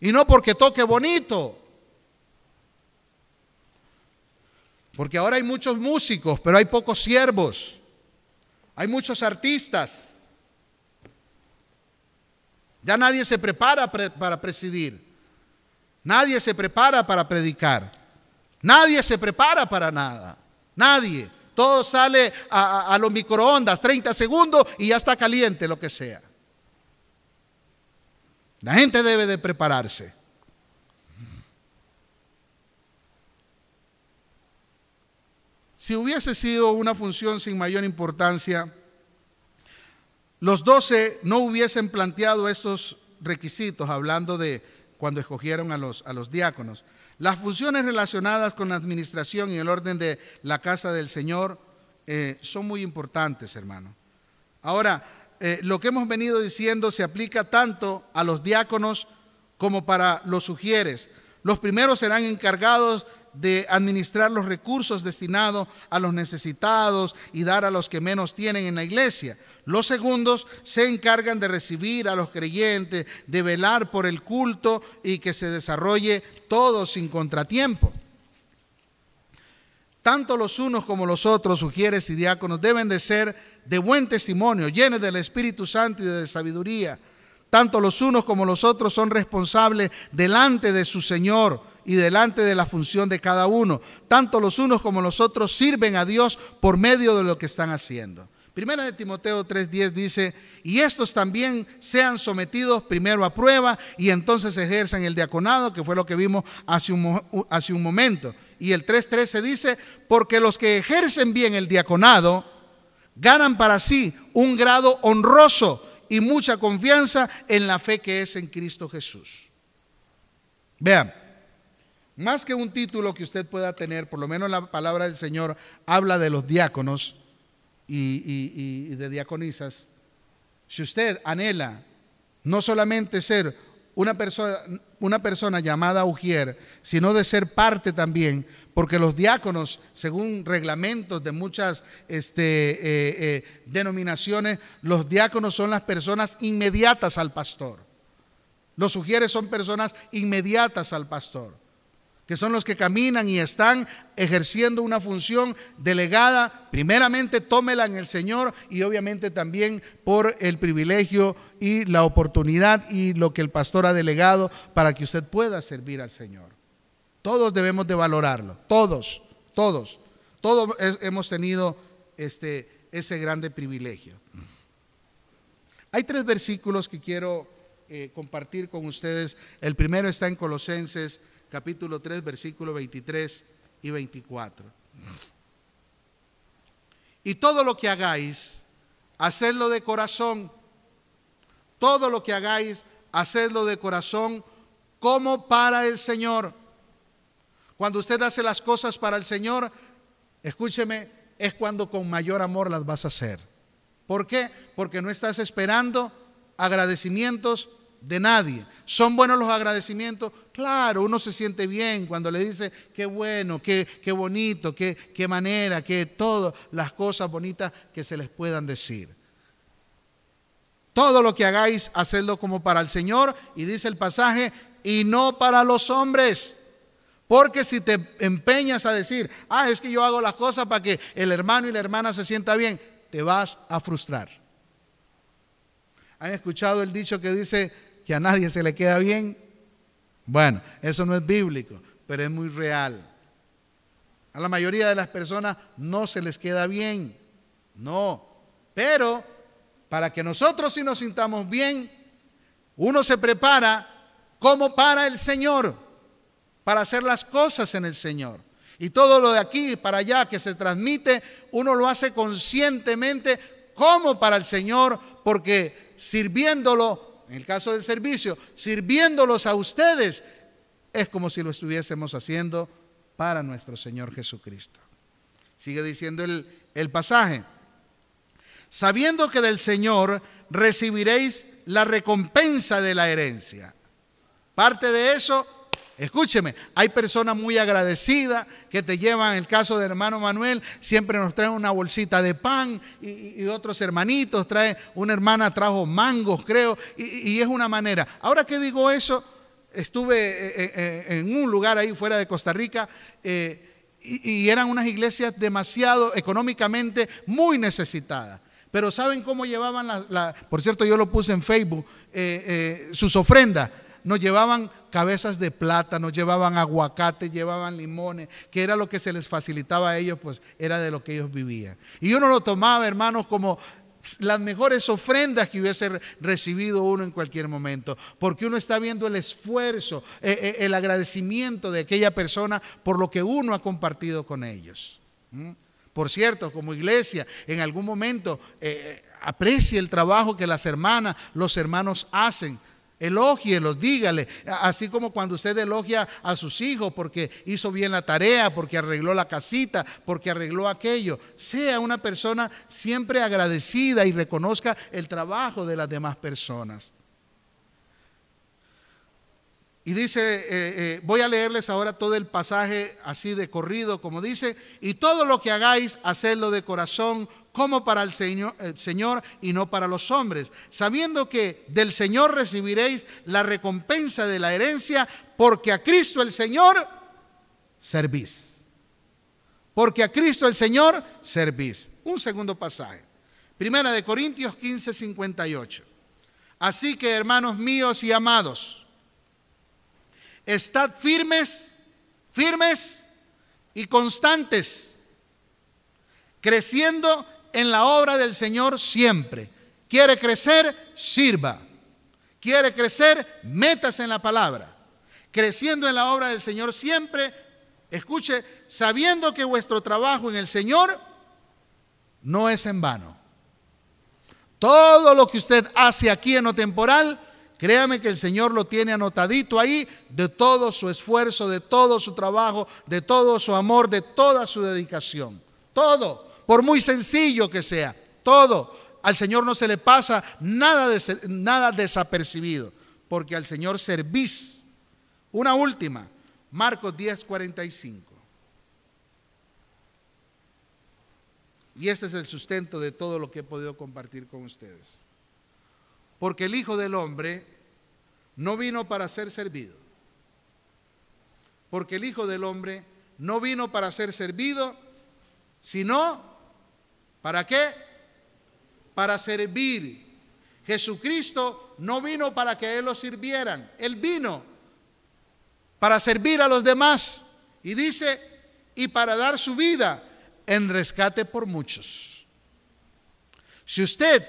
y no porque toque bonito. Porque ahora hay muchos músicos, pero hay pocos siervos. Hay muchos artistas, ya nadie se prepara para presidir. Nadie se prepara para predicar. Nadie se prepara para nada. Nadie. Todo sale a, los microondas, 30 segundos y ya está caliente lo que sea. La gente debe de prepararse. Si hubiese sido una función sin mayor importancia, los doce no hubiesen planteado estos requisitos, hablando de cuando escogieron a los, diáconos. Las funciones relacionadas con la administración y el orden de la casa del Señor eh, son muy importantes, hermano. Ahora, eh, lo que hemos venido diciendo se aplica tanto a los diáconos como para los sugieres. Los primeros serán encargados de administrar los recursos destinados a los necesitados y dar a los que menos tienen en la iglesia. Los segundos se encargan de recibir a los creyentes, de velar por el culto y que se desarrolle todo sin contratiempo. Tanto los unos como los otros, sugieres y diáconos, deben de ser de buen testimonio, llenos del Espíritu Santo y de sabiduría, Tanto los unos como los otros son responsables delante de su Señor y delante de la función de cada uno. Tanto los unos como los otros sirven a Dios por medio de lo que están haciendo. Primera de Timoteo 3:10 dice, y estos también sean sometidos primero a prueba y entonces ejerzan el diaconado, que fue lo que vimos hace un, hace un momento. Y el 3:13 dice, porque los que ejercen bien el diaconado ganan para sí un grado honroso y mucha confianza en la fe que es en Cristo Jesús. Vean, más que un título que usted pueda tener, por lo menos la palabra del Señor habla de los diáconos y, de diaconisas. Si usted anhela no solamente ser una persona, una persona llamada Ujier, sino de ser parte también, porque los diáconos, según reglamentos de muchas este, eh, eh, denominaciones, los diáconos son las personas inmediatas al pastor. Los Ujieres son personas inmediatas al pastor que son los que caminan y están ejerciendo una función delegada, primeramente tómela en el Señor y obviamente también por el privilegio y la oportunidad y lo que el pastor ha delegado para que usted pueda servir al Señor. Todos debemos de valorarlo, todos, todos, todos hemos tenido este, ese grande privilegio. Hay tres versículos que quiero eh, compartir con ustedes. El primero está en Colosenses capítulo 3, versículos 23 y 24. Y todo lo que hagáis, hacedlo de corazón. Todo lo que hagáis, hacedlo de corazón como para el Señor. Cuando usted hace las cosas para el Señor, escúcheme, es cuando con mayor amor las vas a hacer. ¿Por qué? Porque no estás esperando agradecimientos de nadie. ¿Son buenos los agradecimientos? Claro, uno se siente bien cuando le dice qué bueno, qué, qué bonito, qué, qué manera, qué todas las cosas bonitas que se les puedan decir. Todo lo que hagáis, hacedlo como para el Señor, y dice el pasaje, y no para los hombres. Porque si te empeñas a decir, ah, es que yo hago las cosas para que el hermano y la hermana se sienta bien, te vas a frustrar. ¿Han escuchado el dicho que dice, que a nadie se le queda bien. Bueno, eso no es bíblico, pero es muy real. A la mayoría de las personas no se les queda bien. No. Pero para que nosotros sí nos sintamos bien, uno se prepara como para el Señor, para hacer las cosas en el Señor. Y todo lo de aquí para allá que se transmite, uno lo hace conscientemente como para el Señor, porque sirviéndolo en el caso del servicio, sirviéndolos a ustedes, es como si lo estuviésemos haciendo para nuestro Señor Jesucristo. Sigue diciendo el, el pasaje, sabiendo que del Señor recibiréis la recompensa de la herencia. Parte de eso Escúcheme, hay personas muy agradecidas que te llevan, el caso del hermano Manuel, siempre nos traen una bolsita de pan y, otros hermanitos, trae, una hermana trajo mangos, creo, y, es una manera. Ahora que digo eso, estuve eh, eh, eh, en un lugar ahí fuera de Costa Rica y, eran unas iglesias demasiado económicamente muy necesitadas. Pero ¿saben cómo llevaban la, por cierto yo lo puse en Facebook, sus ofrendas? Nos llevaban cabezas de plata, nos llevaban aguacate, llevaban limones, que era lo que se les facilitaba a ellos, pues era de lo que ellos vivían. Y uno lo tomaba, hermanos, como las mejores ofrendas que hubiese recibido uno en cualquier momento, porque uno está viendo el esfuerzo, eh, eh, el agradecimiento de aquella persona por lo que uno ha compartido con ellos. Por cierto, como iglesia, en algún momento eh, aprecie el trabajo que las hermanas, los hermanos hacen Elógielos, dígale, así como cuando usted elogia a sus hijos porque hizo bien la tarea, porque arregló la casita, porque arregló aquello. Sea una persona siempre agradecida y reconozca el trabajo de las demás personas. Y dice, eh, eh, voy a leerles ahora todo el pasaje así de corrido, como dice, y todo lo que hagáis, hacedlo de corazón, como para el Señor, y no para los hombres, sabiendo que del Señor recibiréis la recompensa de la herencia, porque a Cristo el Señor servís. Porque a Cristo el Señor servís. Un segundo pasaje. Primera de Corintios 15, 58. Así que, hermanos míos y amados, estad firmes, firmes y constantes, creciendo en la obra del Señor siempre. Quiere crecer, sirva. Quiere crecer, métase en la palabra. Creciendo en la obra del Señor siempre, escuche, sabiendo que vuestro trabajo en el Señor no es en vano. Todo lo que usted hace aquí en lo temporal, créame que el Señor lo tiene anotadito ahí de todo su esfuerzo, de todo su trabajo, de todo su amor, de toda su dedicación. Todo, por muy sencillo que sea, todo. Al Señor no se le pasa nada, de, nada desapercibido, porque al Señor servís. Una última, Marcos 10, 45. Y este es el sustento de todo lo que he podido compartir con ustedes. Porque el Hijo del Hombre no vino para ser servido. Porque el Hijo del Hombre no vino para ser servido, sino ¿para qué? Para servir. Jesucristo no vino para que Él lo sirvieran. Él vino para servir a los demás. Y dice, y para dar su vida en rescate por muchos. Si usted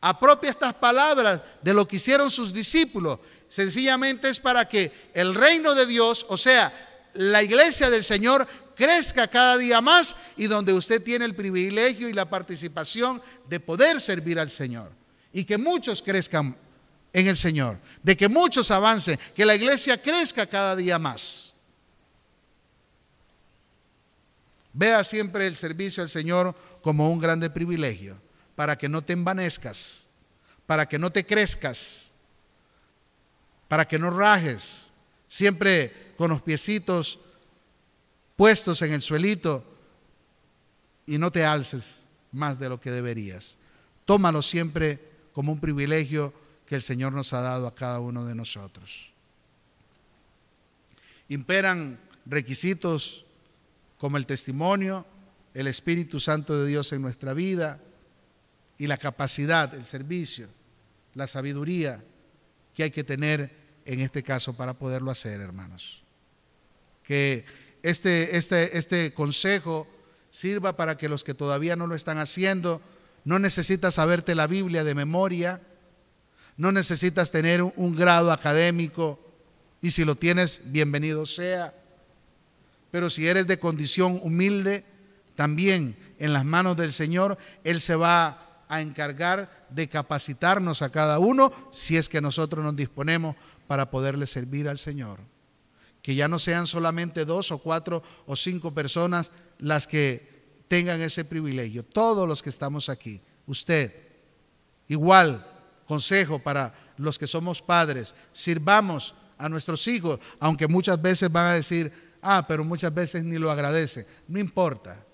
apropia estas palabras de lo que hicieron sus discípulos, sencillamente es para que el reino de Dios, o sea, la iglesia del Señor, crezca cada día más y donde usted tiene el privilegio y la participación de poder servir al Señor. Y que muchos crezcan en el Señor, de que muchos avancen, que la iglesia crezca cada día más. Vea siempre el servicio al Señor como un grande privilegio, para que no te envanezcas, para que no te crezcas, para que no rajes, siempre con los piecitos puestos en el suelito y no te alces más de lo que deberías. Tómalo siempre como un privilegio que el Señor nos ha dado a cada uno de nosotros. Imperan requisitos como el testimonio, el Espíritu Santo de Dios en nuestra vida y la capacidad, el servicio, la sabiduría que hay que tener en este caso para poderlo hacer, hermanos. Que este, este, este consejo sirva para que los que todavía no lo están haciendo, no necesitas saberte la Biblia de memoria, no necesitas tener un, grado académico, y si lo tienes, bienvenido sea pero si eres de condición humilde, también en las manos del Señor, Él se va a encargar de capacitarnos a cada uno si es que nosotros nos disponemos para poderle servir al Señor. Que ya no sean solamente dos o cuatro o cinco personas las que tengan ese privilegio. Todos los que estamos aquí, usted, igual, consejo para los que somos padres, sirvamos a nuestros hijos, aunque muchas veces van a decir, Ah, pero muchas veces ni lo agradece. No importa,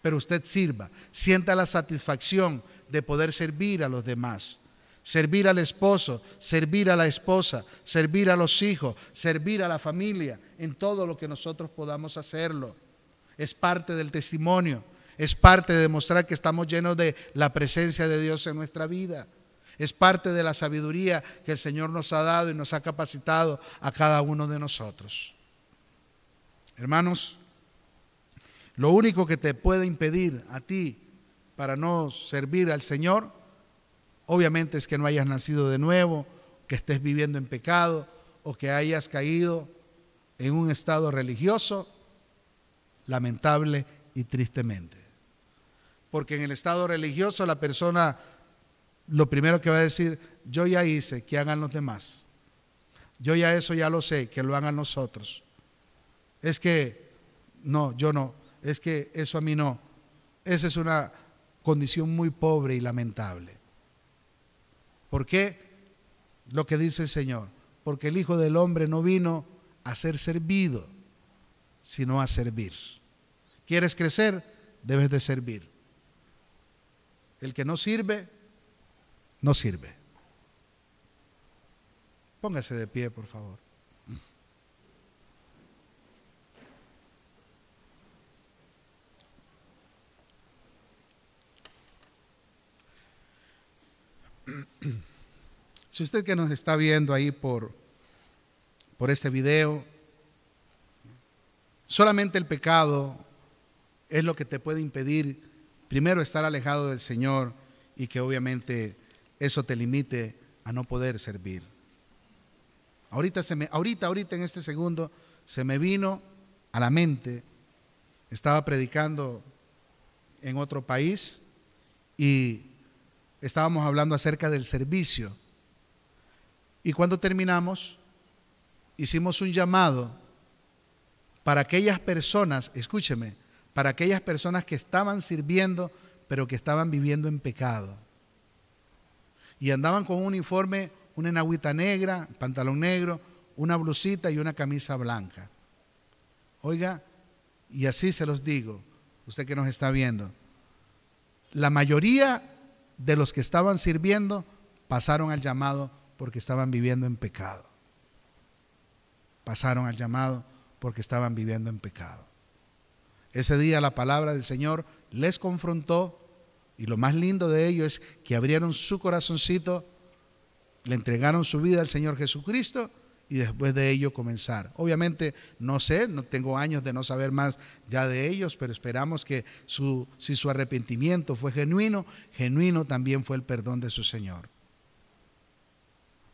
pero usted sirva. Sienta la satisfacción de poder servir a los demás. Servir al esposo, servir a la esposa, servir a los hijos, servir a la familia, en todo lo que nosotros podamos hacerlo. Es parte del testimonio, es parte de demostrar que estamos llenos de la presencia de Dios en nuestra vida. Es parte de la sabiduría que el Señor nos ha dado y nos ha capacitado a cada uno de nosotros. Hermanos, lo único que te puede impedir a ti para no servir al Señor, obviamente es que no hayas nacido de nuevo, que estés viviendo en pecado o que hayas caído en un estado religioso, lamentable y tristemente. Porque en el estado religioso la persona lo primero que va a decir, yo ya hice, que hagan los demás. Yo ya eso ya lo sé, que lo hagan nosotros es que, no, yo no, es que eso a mí no. Esa es una condición muy pobre y lamentable. ¿Por qué? Lo que dice el Señor, porque el Hijo del Hombre no vino a ser servido, sino a servir. ¿Quieres crecer? Debes de servir. El que no sirve, no sirve. Póngase de pie, por favor. Si usted que nos está viendo ahí por, por este video, solamente el pecado es lo que te puede impedir primero estar alejado del Señor y que obviamente eso te limite a no poder servir. Ahorita, se me, ahorita, ahorita en este segundo se me vino a la mente, estaba predicando en otro país y estábamos hablando acerca del servicio. Y cuando terminamos, hicimos un llamado para aquellas personas, escúcheme, para aquellas personas que estaban sirviendo, pero que estaban viviendo en pecado. Y andaban con un uniforme una enagüita negra, pantalón negro, una blusita y una camisa blanca. Oiga, y así se los digo, usted que nos está viendo, la mayoría de los que estaban sirviendo pasaron al llamado porque estaban viviendo en pecado. Pasaron al llamado porque estaban viviendo en pecado. Ese día la palabra del Señor les confrontó y lo más lindo de ello es que abrieron su corazoncito le entregaron su vida al Señor Jesucristo y después de ello comenzar. Obviamente no sé, no tengo años de no saber más ya de ellos, pero esperamos que su, si su arrepentimiento fue genuino, genuino también fue el perdón de su Señor.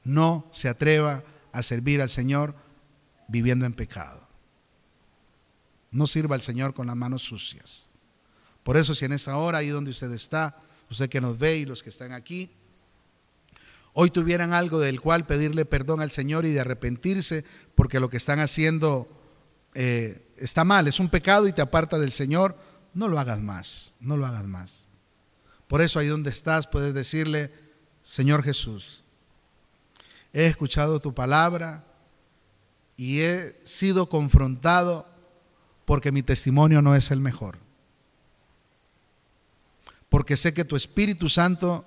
No se atreva a servir al Señor viviendo en pecado. No sirva al Señor con las manos sucias. Por eso si en esa hora ahí donde usted está, usted que nos ve y los que están aquí, hoy tuvieran algo del cual pedirle perdón al Señor y de arrepentirse porque lo que están haciendo eh, está mal, es un pecado y te aparta del Señor, no lo hagas más, no lo hagas más. Por eso ahí donde estás puedes decirle, Señor Jesús, he escuchado tu palabra y he sido confrontado porque mi testimonio no es el mejor. Porque sé que tu Espíritu Santo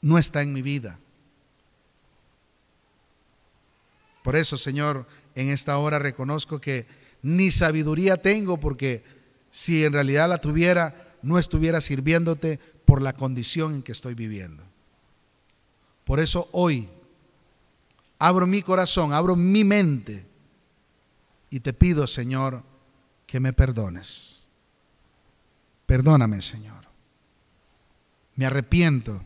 no está en mi vida. Por eso, Señor, en esta hora reconozco que ni sabiduría tengo porque si en realidad la tuviera, no estuviera sirviéndote por la condición en que estoy viviendo. Por eso hoy abro mi corazón, abro mi mente y te pido, Señor, que me perdones. Perdóname, Señor. Me arrepiento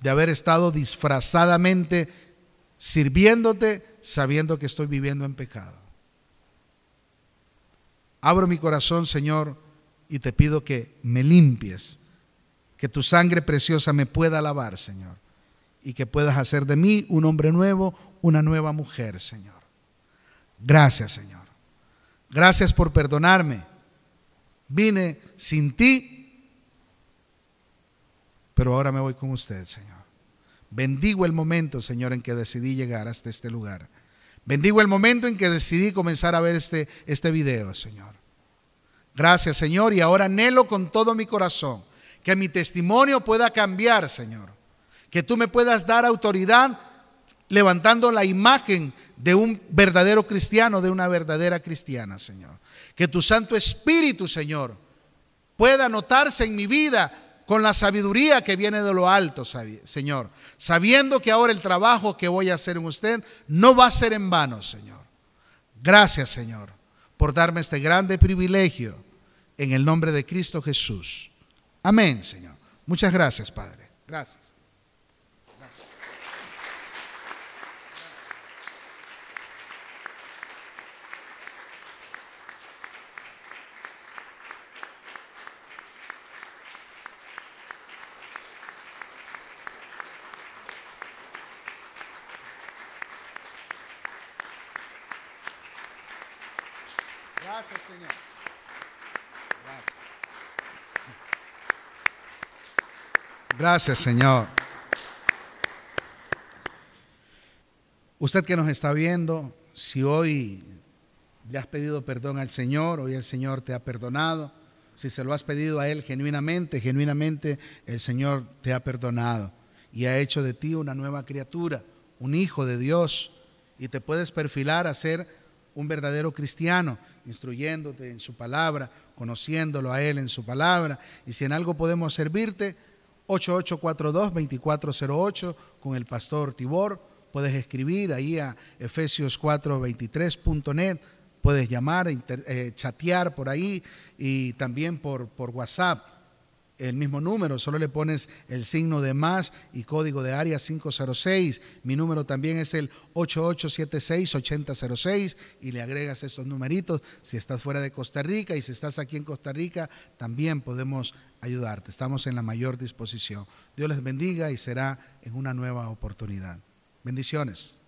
de haber estado disfrazadamente sirviéndote sabiendo que estoy viviendo en pecado. Abro mi corazón, Señor, y te pido que me limpies, que tu sangre preciosa me pueda lavar, Señor, y que puedas hacer de mí un hombre nuevo, una nueva mujer, Señor. Gracias, Señor. Gracias por perdonarme. Vine sin ti, pero ahora me voy con usted, Señor. Bendigo el momento, Señor, en que decidí llegar hasta este lugar. Bendigo el momento en que decidí comenzar a ver este, este video, Señor. Gracias, Señor, y ahora anhelo con todo mi corazón que mi testimonio pueda cambiar, Señor. Que tú me puedas dar autoridad levantando la imagen de un verdadero cristiano, de una verdadera cristiana, Señor. Que tu Santo Espíritu, Señor, pueda notarse en mi vida con la sabiduría que viene de lo alto, Señor, sabiendo que ahora el trabajo que voy a hacer en usted no va a ser en vano, Señor. Gracias, Señor, por darme este grande privilegio en el nombre de Cristo Jesús. Amén, Señor. Muchas gracias, Padre. Gracias Señor. Gracias. Gracias, Señor. Usted que nos está viendo, si hoy le has pedido perdón al Señor, hoy el Señor te ha perdonado. Si se lo has pedido a Él genuinamente, genuinamente el Señor te ha perdonado y ha hecho de ti una nueva criatura, un hijo de Dios, y te puedes perfilar a ser un verdadero cristiano instruyéndote en su palabra, conociéndolo a Él en su palabra. Y si en algo podemos servirte, 8842-2408 con el pastor Tibor. Puedes escribir ahí a efesios423.net. Puedes llamar, eh, chatear por ahí y también por, por WhatsApp el mismo número, solo le pones el signo de más y código de área 506. Mi número también es el 8876-8006 y le agregas esos numeritos. Si estás fuera de Costa Rica y si estás aquí en Costa Rica, también podemos ayudarte. Estamos en la mayor disposición. Dios les bendiga y será en una nueva oportunidad. Bendiciones.